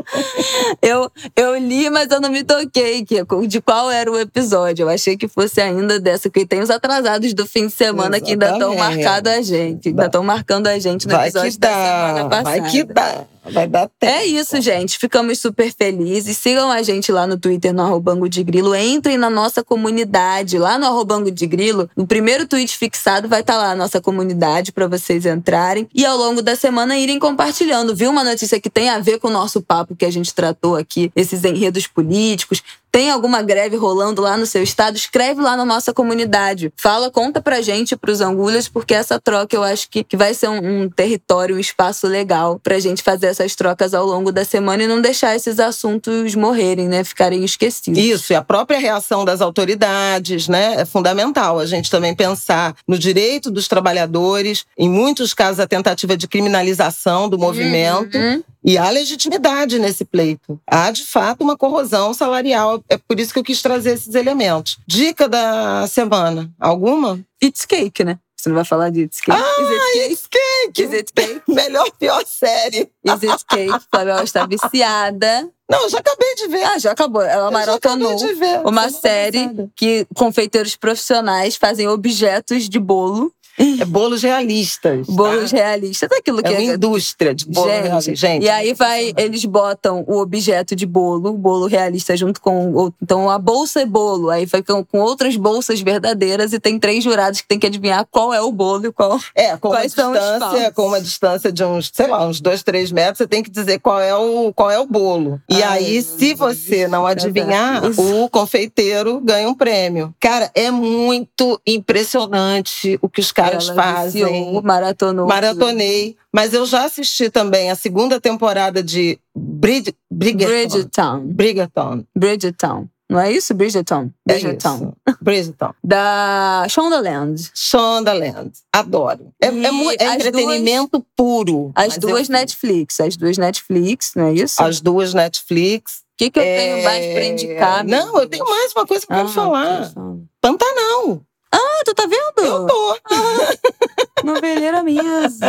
eu, eu li, mas eu não me toquei que, de qual era o episódio. Eu achei que fosse ainda dessa, que tem os atrasados do fim de semana Exatamente. que ainda estão marcando a gente. Ainda estão marcando a gente no vai episódio da semana passada. Vai que dá. Vai dar tempo. É isso, gente. Ficamos super felizes. Sigam a gente lá no Twitter, no Arrobango de Grilo. Entrem na nossa comunidade, lá no Arrobango de Grilo. No primeiro tweet fixado vai estar tá lá a nossa comunidade para vocês entrarem. E ao longo da semana irem compartilhando. Viu uma notícia que tem a ver com o nosso papo que a gente tratou aqui, esses enredos políticos. Tem alguma greve rolando lá no seu estado? Escreve lá na nossa comunidade. Fala, conta pra gente, pros angulhas, porque essa troca eu acho que, que vai ser um, um território, um espaço legal pra gente fazer essas trocas ao longo da semana e não deixar esses assuntos morrerem, né? Ficarem esquecidos. Isso, e a própria reação das autoridades, né? É fundamental a gente também pensar no direito dos trabalhadores, em muitos casos a tentativa de criminalização do movimento. Uhum. E há legitimidade nesse pleito. Há, de fato, uma corrosão salarial. É por isso que eu quis trazer esses elementos. Dica da semana: alguma? It's cake, né? Você não vai falar de It's Cake? Ah, Is it cake? Is it cake? Melhor, pior série. Is it cake? Flavel está viciada. Não, eu já acabei de ver. Ah, já acabou. Ela maratonou uma série que confeiteiros profissionais fazem objetos de bolo é bolos realistas. Bolos tá? realistas. Daquilo que é uma é... indústria de bolo gente, realista. Gente, e aí vai, eles botam o objeto de bolo, bolo realista, junto com. Então a bolsa é bolo. Aí vai com, com outras bolsas verdadeiras e tem três jurados que tem que adivinhar qual é o bolo e qual. É, com uma distância, com uma distância de uns, sei lá, uns dois, três metros, você tem que dizer qual é o, qual é o bolo. E Ai, aí, se você não adivinhar, o confeiteiro ganha um prêmio. Cara, é muito impressionante o que os caras caras Ela fazem. Viciou, maratonou. Maratonei. Mas eu já assisti também a segunda temporada de Brid Bridgerton. Bridgerton. Bridgerton. Não é isso? Bridgerton. Bridgerton. É Bridgerton. Da Shondaland. Shondaland. Adoro. É, é, é entretenimento duas, puro. As duas eu... Netflix. As duas Netflix, não é isso? As duas Netflix. O que, que eu é... tenho mais pra indicar? Não, eu tenho mais uma coisa que eu quero ah, falar. Pantanal. Ah, tu tá vendo? Eu tô. Ah, noveleira mesmo.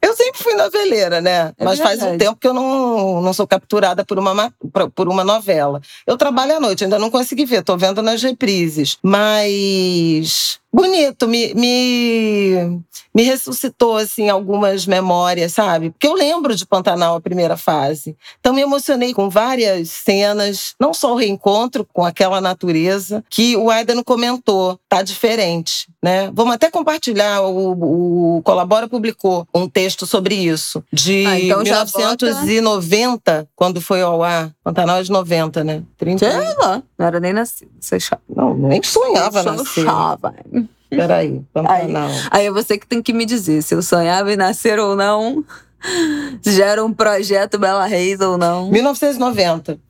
Eu sempre fui noveleira, né? É Mas verdade. faz um tempo que eu não, não sou capturada por uma, por uma novela. Eu trabalho à noite, ainda não consegui ver, tô vendo nas reprises. Mas bonito, me, me, me ressuscitou assim algumas memórias, sabe? Porque eu lembro de Pantanal a primeira fase. Então me emocionei com várias cenas, não só o reencontro com aquela natureza que o Aidan comentou, tá diferente, né? Vamos até compartilhar o, o Colabora publicou um texto sobre isso de ah, então 1990, quando foi ao ar. Pantanal é de 90, né? 30 Sei lá, não era nem nascido. Você não, nem sonhava nascer. Sonhava. Peraí, Pantanal. Aí, aí é você que tem que me dizer se eu sonhava em nascer ou não. Se já era um projeto Bela Reis ou não. 1990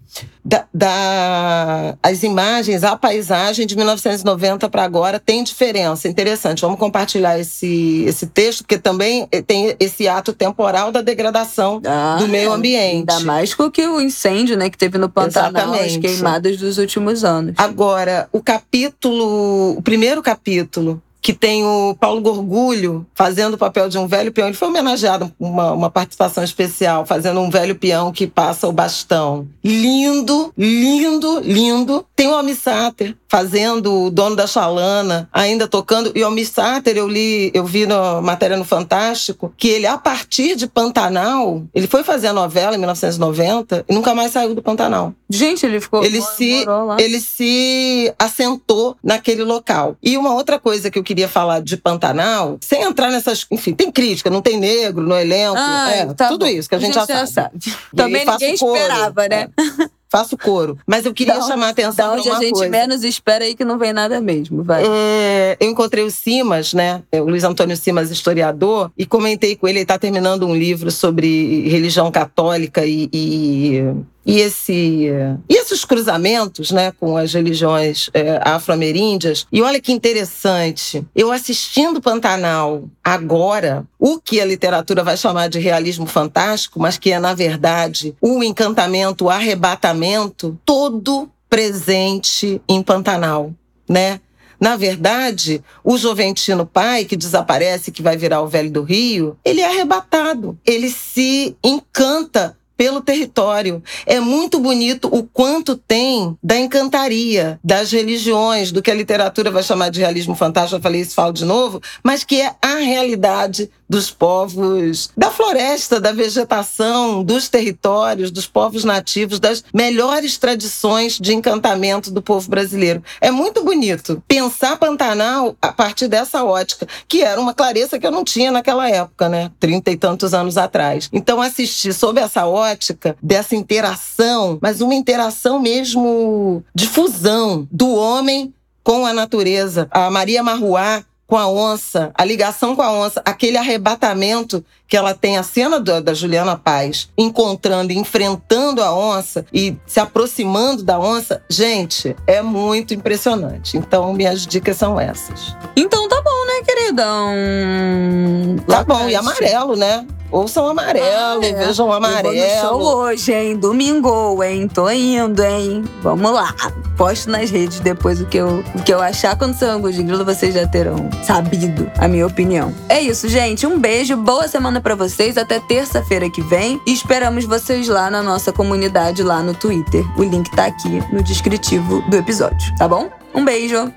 da, da, as imagens, a paisagem de 1990 para agora tem diferença. Interessante. Vamos compartilhar esse, esse texto, porque também tem esse ato temporal da degradação ah, do meio ambiente. Ainda mais com que o incêndio né, que teve no Pantanal, Exatamente. as queimadas dos últimos anos. Agora, o capítulo, o primeiro capítulo, que tem o Paulo Gorgulho fazendo o papel de um velho peão. Ele foi homenageado uma, uma participação especial, fazendo um velho peão que passa o bastão. Lindo, lindo, lindo. Tem o Almi Sater fazendo o dono da Chalana, ainda tocando. E o Sater, eu li, eu vi na matéria no Fantástico, que ele, a partir de Pantanal, ele foi fazer a novela em 1990 e nunca mais saiu do Pantanal. Gente, ele ficou. Ele, se, ele se assentou naquele local. E uma outra coisa que eu queria falar de Pantanal, sem entrar nessas. Enfim, tem crítica, não tem negro no elenco. Ah, é, tá tudo bom. isso que a gente, a gente já, já sabe. sabe. Também ninguém esperava, né? É. faço coro. Mas eu queria então, chamar a atenção para uma a gente coisa. menos espera aí que não vem nada mesmo, vai. É, eu encontrei o Simas, né? O Luiz Antônio Simas, historiador, e comentei com ele, ele está terminando um livro sobre religião católica e, e e, esse, e esses cruzamentos né, com as religiões é, afro-ameríndias. E olha que interessante, eu assistindo Pantanal agora, o que a literatura vai chamar de realismo fantástico, mas que é, na verdade, o encantamento, o arrebatamento, todo presente em Pantanal, né? Na verdade, o Joventino pai, que desaparece, que vai virar o velho do Rio, ele é arrebatado. Ele se encanta pelo território. É muito bonito o quanto tem da encantaria, das religiões, do que a literatura vai chamar de realismo fantástico, eu falei isso, falo de novo, mas que é a realidade dos povos da floresta, da vegetação, dos territórios, dos povos nativos, das melhores tradições de encantamento do povo brasileiro. É muito bonito pensar Pantanal a partir dessa ótica, que era uma clareza que eu não tinha naquela época, né? Trinta e tantos anos atrás. Então, assistir sob essa ótica dessa interação, mas uma interação mesmo de fusão do homem com a natureza. A Maria Marruá com a onça, a ligação com a onça, aquele arrebatamento que ela tem, a cena da, da Juliana Paz encontrando, enfrentando a onça e se aproximando da onça, gente, é muito impressionante. Então, minhas dicas são essas. Então tá bom, né, queridão? Tá bom, e amarelo, né? Ouçam amarelo, ah, é. vejam amarelo. Eu vou no show hoje, hein? Domingo, hein? Tô indo, hein? Vamos lá. Posto nas redes depois o que eu, o que eu achar quando sou Angus de Grilo, vocês já terão sabido a minha opinião. É isso, gente. Um beijo, boa semana para vocês. Até terça-feira que vem. E esperamos vocês lá na nossa comunidade, lá no Twitter. O link tá aqui no descritivo do episódio, tá bom? Um beijo!